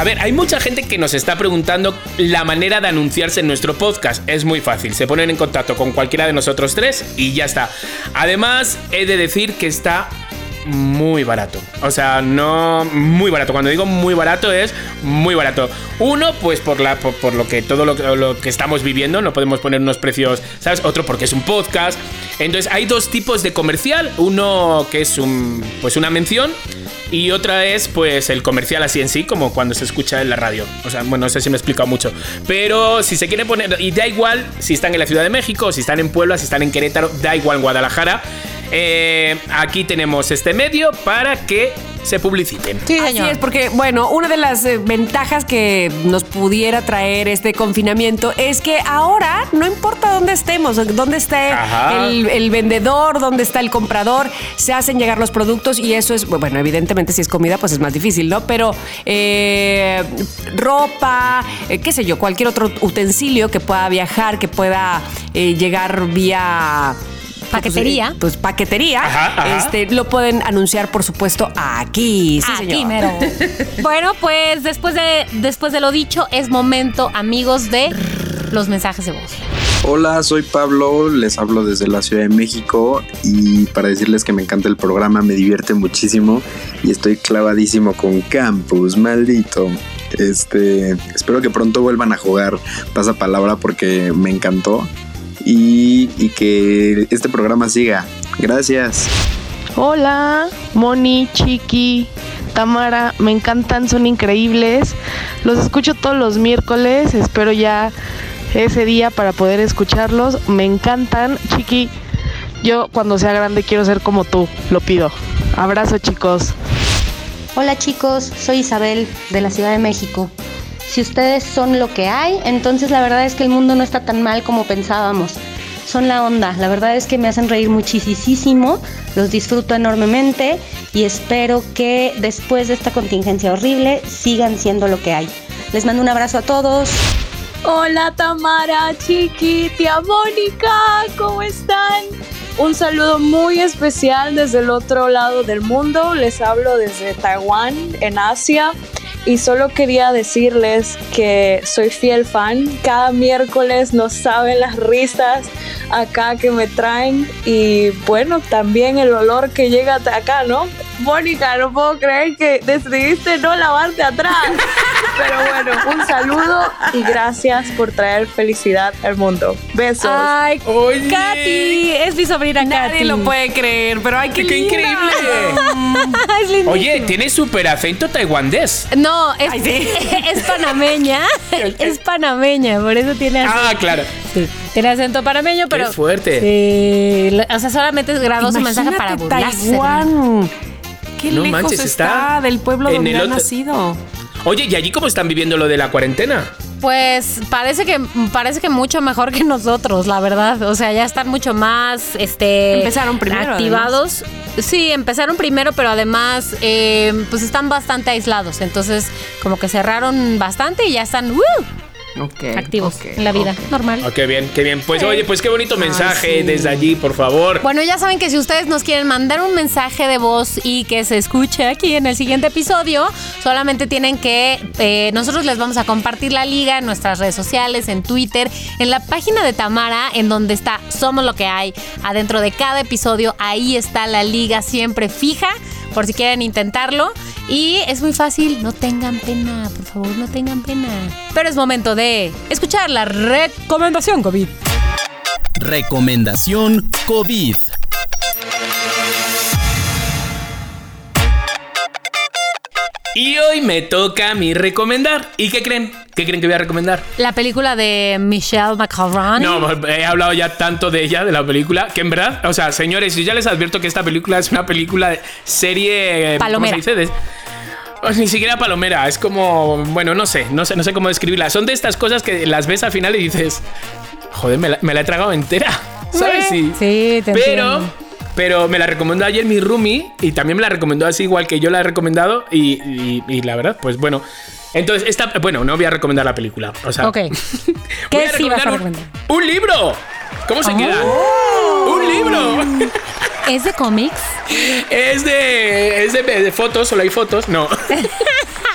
A ver, hay mucha gente que nos está preguntando la manera de anunciarse en nuestro podcast. Es muy fácil, se ponen en contacto con cualquiera de nosotros tres y ya está. Además, he de decir que está muy barato. O sea, no muy barato. Cuando digo muy barato es muy barato. Uno, pues por la por, lo que todo lo, que- lo que estamos viviendo, no podemos poner unos precios, ¿sabes? Otro porque es un podcast. Entonces, hay dos tipos de comercial, uno que es un pues una mención y otra es pues el comercial así en sí, como cuando se escucha en la radio. O sea, bueno, no sé si me he explicado mucho. Pero si se quieren poner, y da igual si están en la Ciudad de México, si están en Puebla, si están en Querétaro, da igual Guadalajara. Eh, aquí tenemos este medio para que se publiciten. Así es, porque, bueno, una de las eh, ventajas que nos pudiera traer este confinamiento es que ahora no importa dónde estemos, dónde está Ajá. el, el vendedor, dónde está el comprador, se hacen llegar los productos y eso es, bueno, evidentemente si es comida, pues es más difícil, ¿no? Pero eh, ropa, eh, qué sé yo, cualquier otro utensilio que pueda viajar, que pueda eh, llegar vía Paquetería. Pues, pues, paquetería. Ajá, ajá. Este, lo pueden anunciar, por supuesto, aquí. Sí, Aquí señor. mero. bueno, pues después de, después de lo dicho, es momento, amigos, de los mensajes de voz. Hola, soy Pablo, les hablo desde la Ciudad de México y para decirles que me encanta el programa, me divierte muchísimo y estoy clavadísimo con Campus, maldito. Este, espero que pronto vuelvan a jugar pasapalabra porque me encantó y, y que este programa siga. Gracias. Hola, Moni, Chiqui, Tamara, me encantan, son increíbles. Los escucho todos los miércoles, espero ya ese día para poder escucharlos. Me encantan, Chiqui. Yo cuando sea grande quiero ser como tú, lo pido. Abrazo chicos. Hola chicos, soy Isabel de la Ciudad de México. Si ustedes son lo que hay, entonces la verdad es que el mundo no está tan mal como pensábamos. Son la onda, la verdad es que me hacen reír muchísimo, los disfruto enormemente y espero que después de esta contingencia horrible sigan siendo lo que hay. Les mando un abrazo a todos. Hola Tamara, Chiqui, tía Mónica, ¿cómo están? Un saludo muy especial desde el otro lado del mundo. Les hablo desde Taiwán, en Asia. Y solo quería decirles que soy fiel fan. Cada miércoles no saben las risas acá que me traen. Y bueno, también el olor que llega hasta acá, ¿no? Mónica, no puedo creer que decidiste no lavarte atrás. Pero bueno, un saludo y gracias por traer felicidad al mundo. Besos. Ay, Katy, es mi sobrina Nadie Katy. lo puede creer, pero ay, qué, ¡Qué increíble! es. Oye, tiene súper acento taiwandés. No, es, es panameña. es panameña, por eso tiene acento. Ah, claro. Sí, tiene acento panameño, pero. Qué fuerte. Sí, o sea, solamente grabó su mensaje para burlarse. Taiwán. Qué No lejos manches, está, está del pueblo en donde el ha otro- nacido. Oye, ¿y allí cómo están viviendo lo de la cuarentena? Pues parece que parece que mucho mejor que nosotros, la verdad. O sea, ya están mucho más este Empezaron primero, activados. Sí, empezaron primero, pero además eh, pues están bastante aislados. Entonces, como que cerraron bastante y ya están ¡woo! activos en la vida normal. Oh, qué bien, qué bien. Pues Sí. oye, pues qué bonito mensaje sí. desde allí, por favor. Bueno, ya saben que si ustedes nos quieren mandar un mensaje de voz y que se escuche aquí en el siguiente episodio, solamente tienen que, eh, nosotros les vamos a compartir la liga en nuestras redes sociales, en Twitter, en la página de Tamara, en donde está Somos lo que hay, adentro de cada episodio, ahí está la liga siempre fija, por si quieren intentarlo. Y es muy fácil, no tengan pena, por favor, no tengan pena. Pero es momento de escuchar la recomendación COVID. Recomendación COVID. Y hoy me toca a mí recomendar. ¿Y qué creen? ¿Qué creen que voy a recomendar? La película de Michelle McCarthy. No, he hablado ya tanto de ella, de la película, que en verdad, o sea, señores, yo ya les advierto que esta película es una película de serie. Palomera. ¿Cómo se dice? De- ni siquiera palomera, es como, bueno, no sé, no sé, no sé cómo describirla. Son de estas cosas que las ves al final y dices, joder, me la, me la he tragado entera, ¿sabes? Sí, sí te Pero, entiendo. Pero me la recomendó ayer mi roomie y también me la recomendó así igual que yo la he recomendado y, y- y la verdad, pues bueno. Entonces, esta, bueno, no voy a recomendar la película. O sea, Ok. voy ¿Qué a sí vas a recomendar un-? ¡Un libro! ¿Cómo se quedan? ¡Un libro! ¿Es de cómics? Es de. Es de, de fotos, solo hay fotos. No.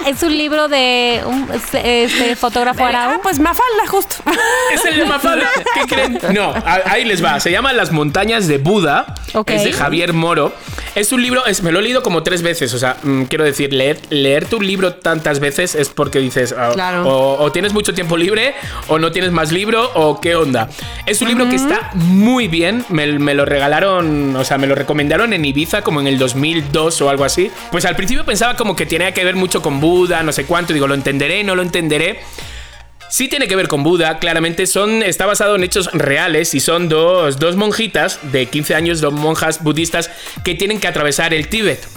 es un libro de un este, fotógrafo Arau. Ah, pues Mafalda, justo. Es el de Mafalda. ¿Qué creen? No, a- ahí les va. Se llama Las montañas de Buda. Es de Javier Moro. Es un libro, es- me lo he leído como tres veces. O sea, mm, quiero decir, leer, leerte un libro tantas veces es porque dices, ah, Claro. o, o tienes mucho tiempo libre, o no tienes más libro, o qué onda. Es un libro que está muy bien. Me, me lo regalaron, o sea, me lo recomendaron en Ibiza como en el 2002 o algo así. Pues al principio pensaba como que tenía que ver mucho con Buda, no sé cuánto. Digo, lo entenderé, no lo entenderé. Sí tiene que ver con Buda, claramente son, está basado en hechos reales y son dos, dos monjitas de 15 años, dos monjas budistas que tienen que atravesar el Tíbet.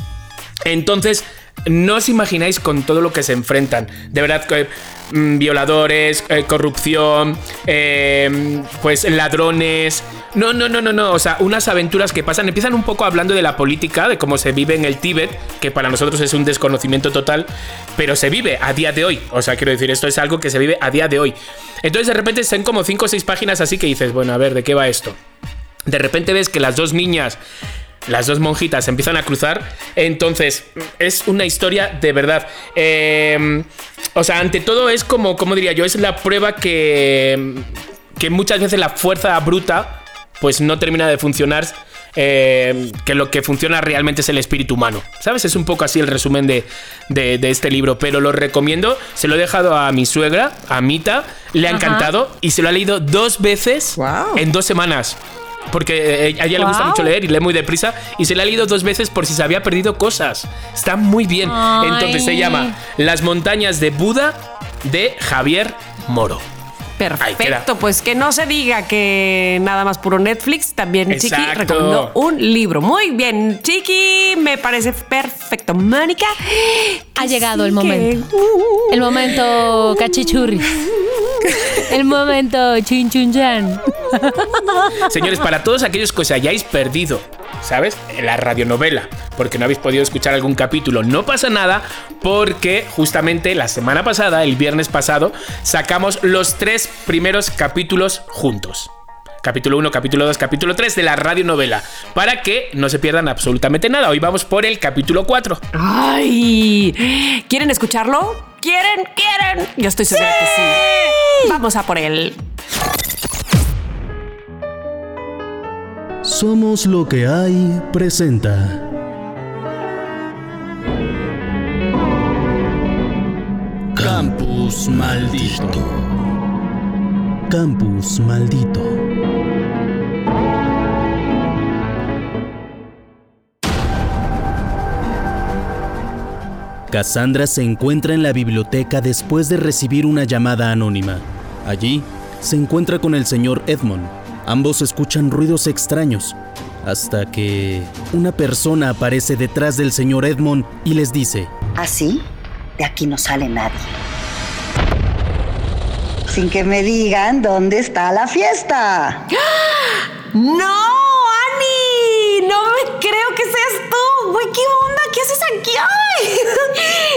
Entonces, no os imagináis con todo lo que se enfrentan. De verdad, mm, violadores, eh, corrupción, eh, pues ladrones. No, no, no, no, no. O sea, unas aventuras que pasan. Empiezan un poco hablando de la política, de cómo se vive en el Tíbet, que para nosotros es un desconocimiento total, pero se vive a día de hoy. O sea, quiero decir, esto es algo que se vive a día de hoy. Entonces, de repente, están como 5 o 6 páginas así que dices, bueno, a ver, ¿de qué va esto? De repente ves que las dos niñas las dos monjitas se empiezan a cruzar. Entonces, es una historia de verdad. Eh, o sea, ante todo es como, como diría yo, es la prueba que, que muchas veces la fuerza bruta pues no termina de funcionar. eh, que lo que funciona realmente es el espíritu humano. ¿Sabes? Es un poco así el resumen de, de- de este libro. Pero lo recomiendo. Se lo he dejado a mi suegra, a Mita. Le ha Ajá. encantado. Y se lo ha leído dos veces en dos semanas. Porque eh, a ella le gusta mucho leer y lee muy deprisa. Y se la ha leído dos veces por si se había perdido cosas. Está muy bien. Ay. Entonces se llama Las montañas de Buda de Javier Moro. Perfecto, pues que no se diga que nada más puro Netflix, también Chiqui recomendó un libro. Muy bien, Chiqui, me parece perfecto. Mónica, Ha llegado el momento. El momento cachichurri. El momento chinchunchan. Señores, para todos aquellos que os hayáis perdido, ¿sabes? En la radionovela, porque no habéis podido escuchar algún capítulo, no pasa nada, porque justamente la semana pasada, el viernes pasado, sacamos los tres primeros capítulos juntos. Capítulo 1, capítulo 2, capítulo 3 de la radionovela, para que no se pierdan absolutamente nada. Hoy vamos por el capítulo 4. Ay, ¿quieren escucharlo? ¿Quieren? ¿Quieren? Yo estoy segura que sí. Vamos a por él. Somos lo que hay presenta. Campus maldito. Campus maldito. Cassandra se encuentra en la biblioteca después de recibir una llamada anónima. Allí se encuentra con el señor Edmond. Ambos escuchan ruidos extraños, hasta que una persona aparece detrás del señor Edmond y les dice, Así, de aquí no sale nadie. Sin que me digan dónde está la fiesta. ¡No, Ani! No me creo que seas tú. Güey, ¿qué onda? ¿Qué haces aquí? ¡Ay!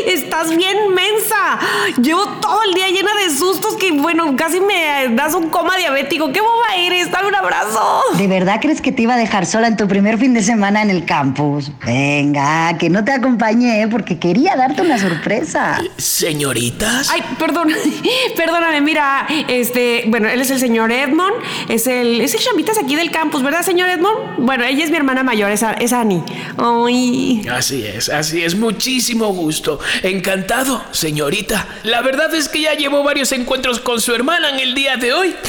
Estás bien mensa. Llevo todo el día llena de sustos que, bueno, casi me das un coma diabético. ¿Qué boba eres? Dame un abrazo. ¿De verdad crees que te iba a dejar sola en tu primer fin de semana en el campus? Venga, que no te acompañé porque quería darte una sorpresa. Señoritas. Ay, perdón. Perdóname, mira, este, bueno, él es el señor Edmond, es el, es el chamitas aquí del campus, ¿verdad, señor Edmond? Bueno, ella es mi hermana mayor, es, es Annie. Ay. Así es, así es. Muchísimo gusto. Encantado, señorita. La verdad es que ya llevo varios encuentros con su hermana en el día de hoy.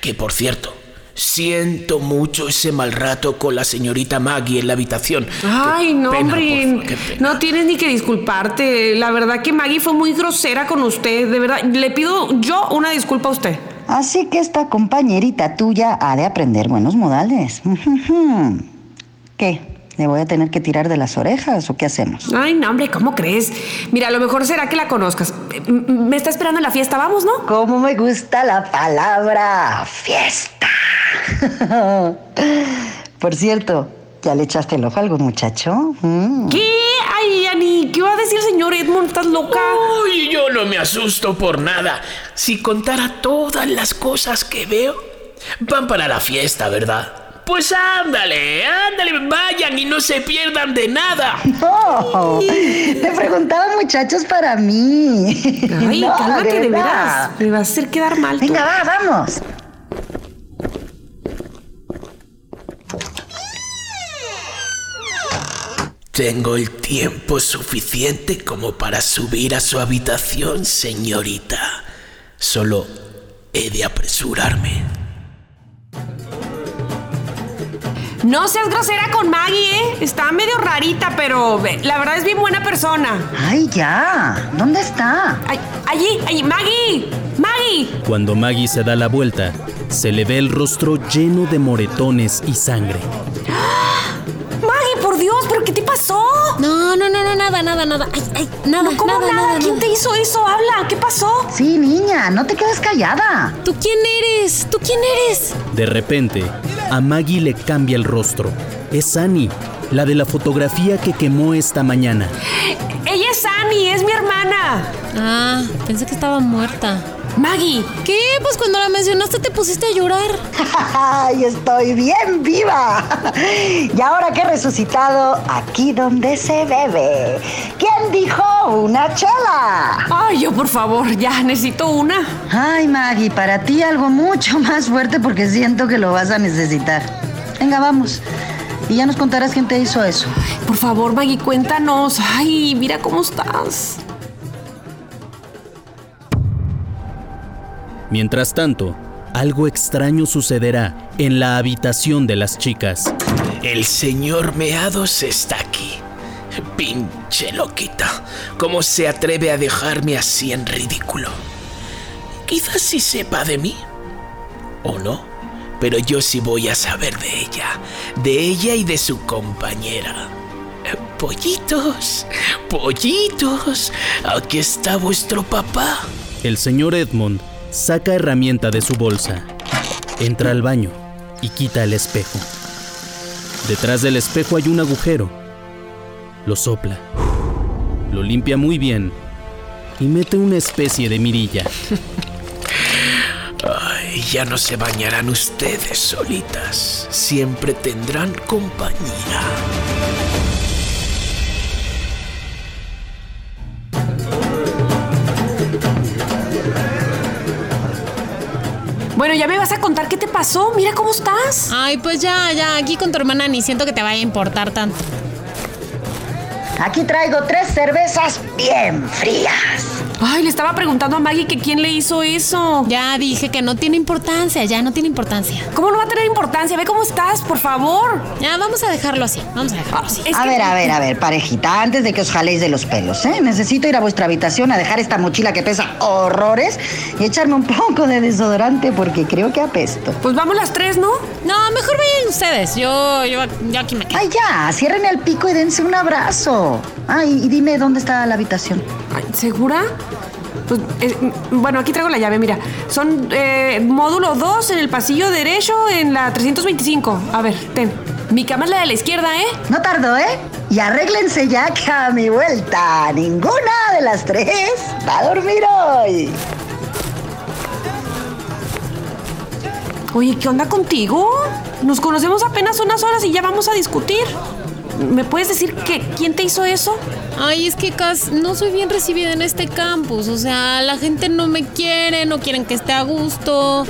Que por cierto, siento mucho ese mal rato con la señorita Maggie en la habitación. Ay, no, pena, hombre. No tienes ni que disculparte. La verdad que Maggie fue muy grosera con usted. De verdad, le pido yo una disculpa a usted. Así que esta compañerita tuya ha de aprender buenos modales. ¿Qué? ¿Le voy a tener que tirar de las orejas o qué hacemos? Ay, no, hombre, ¿cómo crees? Mira, a lo mejor será que la conozcas. Me está esperando en la fiesta, vamos, ¿no? ¿Cómo me gusta la palabra fiesta? Por cierto, ¿ya le echaste el ojo a algún muchacho? Mm. ¿Qué? Ay, Ani, ¿qué va a decir el señor Edmond? ¿Estás loca? Uy, yo no me asusto por nada. Si contara todas las cosas que veo, van para la fiesta, ¿verdad? Pues ándale, ándale, vayan y no se pierdan de nada. No, te preguntaban muchachos para mí. Ay, No, cálmate, de verdad. veras. Me vas a hacer quedar mal. tú. Venga, va, vamos. Tengo el tiempo suficiente como para subir a su habitación, señorita. Solo he de apresurarme. No seas grosera con Maggie, ¿eh? Está medio rarita, pero eh, la verdad es bien buena persona. Ay, ya. ¿Dónde está? Ay, allí, allí, Maggie. Maggie. Cuando Maggie se da la vuelta, se le ve el rostro lleno de moretones y sangre. Maggie, por Dios, ¿pero qué te pasó? No, no, no, no, nada, nada, nada. Ay, ay, nada, ¿Cómo nada, nada? nada, ¿Quién nada. te hizo eso? Habla, ¿qué pasó? Sí, niña, no te quedes callada. ¿Tú quién eres? ¿Tú quién eres? De repente, a Maggie le cambia el rostro. Es Annie, la de la fotografía que quemó esta mañana. Ella es Annie, es mi hermana. Ah, pensé que estaba muerta. Maggie. ¿Qué? Pues cuando la mencionaste te pusiste a llorar. ¡Ay, estoy bien viva! Y ahora que he resucitado, aquí donde se bebe. ¿Quién dijo una chela? Ay, yo por favor, ya necesito una. Ay, Maggie, para ti algo mucho más fuerte porque siento que lo vas a necesitar. Venga, vamos. Y ya nos contarás quién te hizo eso. Por favor, Maggie, cuéntanos. Ay, mira cómo estás. Mientras tanto, algo extraño sucederá en la habitación de las chicas. El señor Meados está aquí. Pinche loquita. ¿Cómo se atreve a dejarme así en ridículo? Quizás sí sepa de mí. ¿O no? Pero yo sí voy a saber de ella. De ella y de su compañera. Pollitos, pollitos. Aquí está vuestro papá. El señor Edmond saca herramienta de su bolsa, entra al baño y quita el espejo. Detrás del espejo hay un agujero. Lo sopla, lo limpia muy bien y mete una especie de mirilla. Ay, ya no se bañarán ustedes solitas. Siempre tendrán compañía. Bueno, ya me vas a contar qué te pasó. Mira cómo estás. Ay, pues ya, ya, aquí con tu hermana ni siento que te vaya a importar tanto. Aquí traigo tres cervezas bien frías. Ay, le estaba preguntando a Maggie que quién le hizo eso. Ya dije que no tiene importancia, ya no tiene importancia. ¿Cómo no va a tener importancia? Ve cómo estás, por favor. Ya, vamos a dejarlo así, vamos a dejarlo así. Es a que- ver, a ver, a ver, parejita, antes de que os jaléis de los pelos, ¿eh? Necesito ir a vuestra habitación a dejar esta mochila que pesa horrores y echarme un poco de desodorante porque creo que apesto. Pues vamos las tres, ¿no? No, mejor vayan ustedes. Yo, yo, yo aquí me quedo. Ay, ya, cierren el pico y dense un abrazo. Ay, y dime dónde está la habitación. Ay, ¿Segura? Pues, eh, bueno, aquí traigo la llave, mira. Son eh, módulo 2 en el pasillo derecho en la 325. A ver, ten. Mi cama es la de la izquierda, ¿eh? No tardo, ¿eh? Y arréglense ya que a mi vuelta ninguna de las tres va a dormir hoy. Oye, ¿qué onda contigo? Nos conocemos apenas unas horas y ya vamos a discutir. ¿Me puedes decir que quién te hizo eso? Ay, es que Cas, no soy bien recibida en este campus. O sea, la gente no me quiere, no quieren que esté a gusto.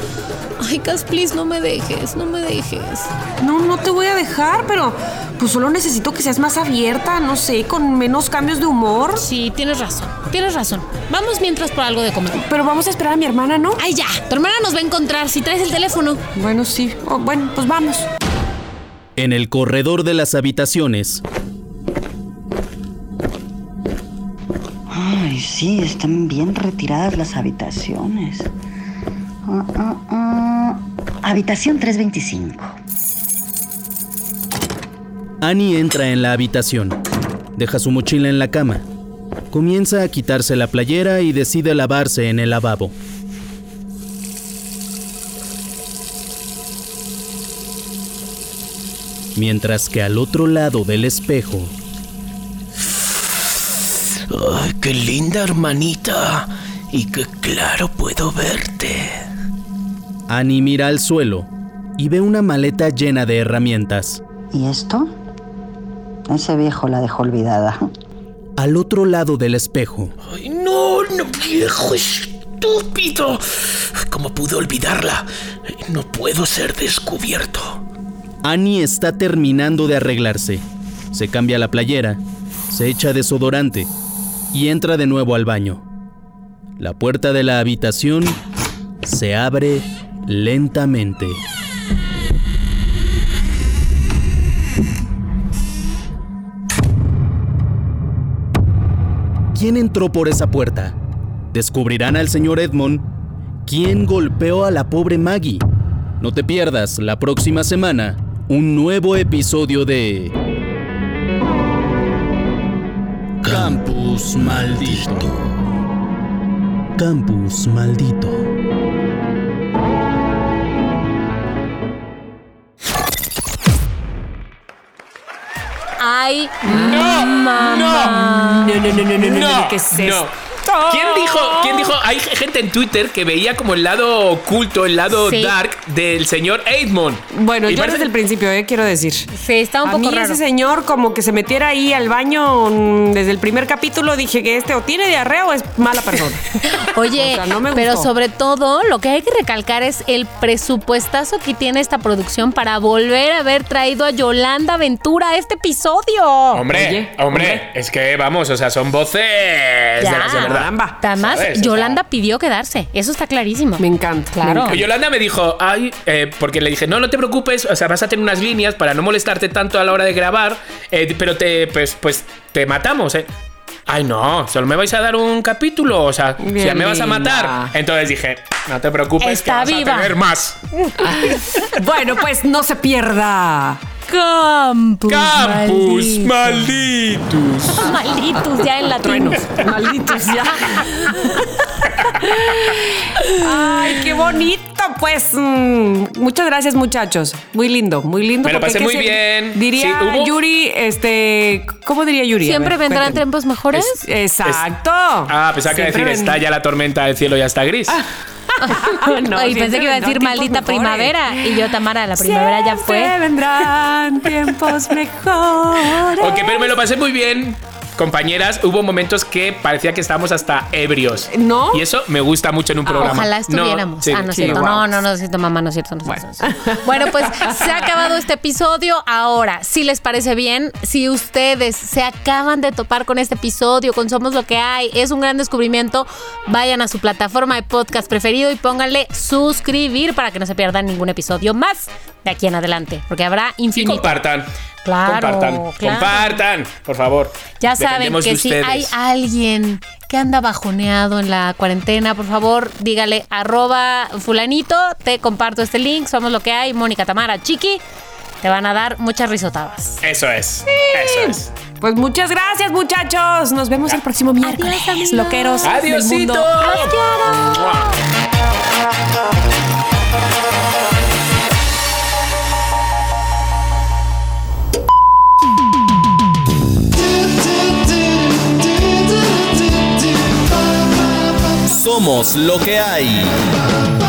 Ay, Cas, please, no me dejes, no me dejes. No, no te voy a dejar, pero pues solo necesito que seas más abierta, no sé, con menos cambios de humor. Sí, tienes razón, tienes razón. Vamos mientras por algo de comer. Pero vamos a esperar a mi hermana, ¿no? Ay, ya, tu hermana nos va a encontrar si traes el teléfono. Bueno, sí. Oh, bueno, pues vamos. En el corredor de las habitaciones, Ay, sí, están bien retiradas las habitaciones. Ah, ah, ah. Habitación 325. Annie entra en la habitación, deja su mochila en la cama, comienza a quitarse la playera y decide lavarse en el lavabo. Mientras que al otro lado del espejo, Ay, qué linda hermanita. Y qué claro puedo verte. Annie mira al suelo y ve una maleta llena de herramientas. ¿Y esto? Ese viejo la dejó olvidada. Al otro lado del espejo, Ay, no, no, viejo estúpido. ¿Cómo pude olvidarla? No puedo ser descubierto. Annie está terminando de arreglarse. Se cambia la playera, se echa desodorante y entra de nuevo al baño. La puerta de la habitación se abre lentamente. ¿Quién entró por esa puerta? ¿Descubrirán al señor Edmond? ¿Quién golpeó a la pobre Maggie? No te pierdas la próxima semana un nuevo episodio de Campus Maldito. Campus Maldito. Ay, No, mamá. no, No, no, no, no, no, no, no, ¿qué es no. esto? ¿Quién dijo, ¿Quién dijo? Hay gente en Twitter que veía como el lado oculto, el lado Sí. dark del señor Edmond. Bueno, Y yo parece- desde el principio, eh, quiero decir. Sí, está un a poco mí raro. ese señor como que se metiera ahí al baño mm, desde el primer capítulo dije que este o tiene diarrea o es mala persona. Oye, O sea, no me pero sobre todo lo que hay que recalcar es el presupuestazo que tiene esta producción para volver a haber traído a Yolanda Ventura a este episodio. Hombre, Oye, hombre, es que vamos, o sea, son voces de Ya. las de verdad. Caramba. Además, Yolanda pidió quedarse. Eso está clarísimo. Me encanta. Claro. me encanta. Yolanda me dijo, ay, eh, porque le dije, no, no te preocupes, o sea, vas a tener unas líneas para no molestarte tanto a la hora de grabar, eh, pero te, pues, pues, te matamos, ¿eh? Ay, no, solo me vais a dar un capítulo, o sea, si Bien ya me vas a matar. Entonces dije, no te preocupes, Está que vas viva. a tener más. Bueno, pues no se pierda. Campus. Campus maldito. malditos. Malditos ya en latino. Truenos. Malditos ya. Ay, qué bonito. Pues mm, muchas gracias, muchachos. Muy lindo, muy lindo. Me lo pasé ¿qué muy bien. Diría Sí, hubo- Yuri, este, ¿cómo diría Yuri? Siempre ver, vendrán tiempos mejores. Exacto. Ah, pensaba que Siempre decir, ven- está ya la tormenta del cielo ya está gris. No, Ay, pensé que iba a decir maldita mejores. primavera. Y yo, Tamara, la primavera ya Siempre fue. vendrán tiempos mejores. Ok, pero me lo pasé muy bien. Compañeras, hubo momentos que parecía que estábamos hasta ebrios. ¿No? Y eso me gusta mucho en un programa. Ojalá No, estuviéramos. sí, ah, no es sí. cierto. wow. No, no, no es cierto, mamá, no es cierto. No es cierto. bueno, pues se ha acabado este episodio. Ahora, si les parece bien, si ustedes se acaban de topar con este episodio, con Somos lo que hay, es un gran descubrimiento, vayan a su plataforma de podcast preferido y pónganle suscribir para que no se pierdan ningún episodio más de aquí en adelante, porque habrá Y infinito. compartan. Claro, Compartan. claro. Compartan, por favor. Ya saben que si hay alguien que anda bajoneado en la cuarentena, por favor, dígale arroba fulanito, te comparto este link, somos lo que hay, Mónica Tamara, Chiqui, te van a dar muchas risotadas. Eso es. Eso es. Pues muchas gracias, muchachos. Nos vemos el próximo miércoles. Loqueros. del Adiosito. mundo. Mua. Somos lo que hay.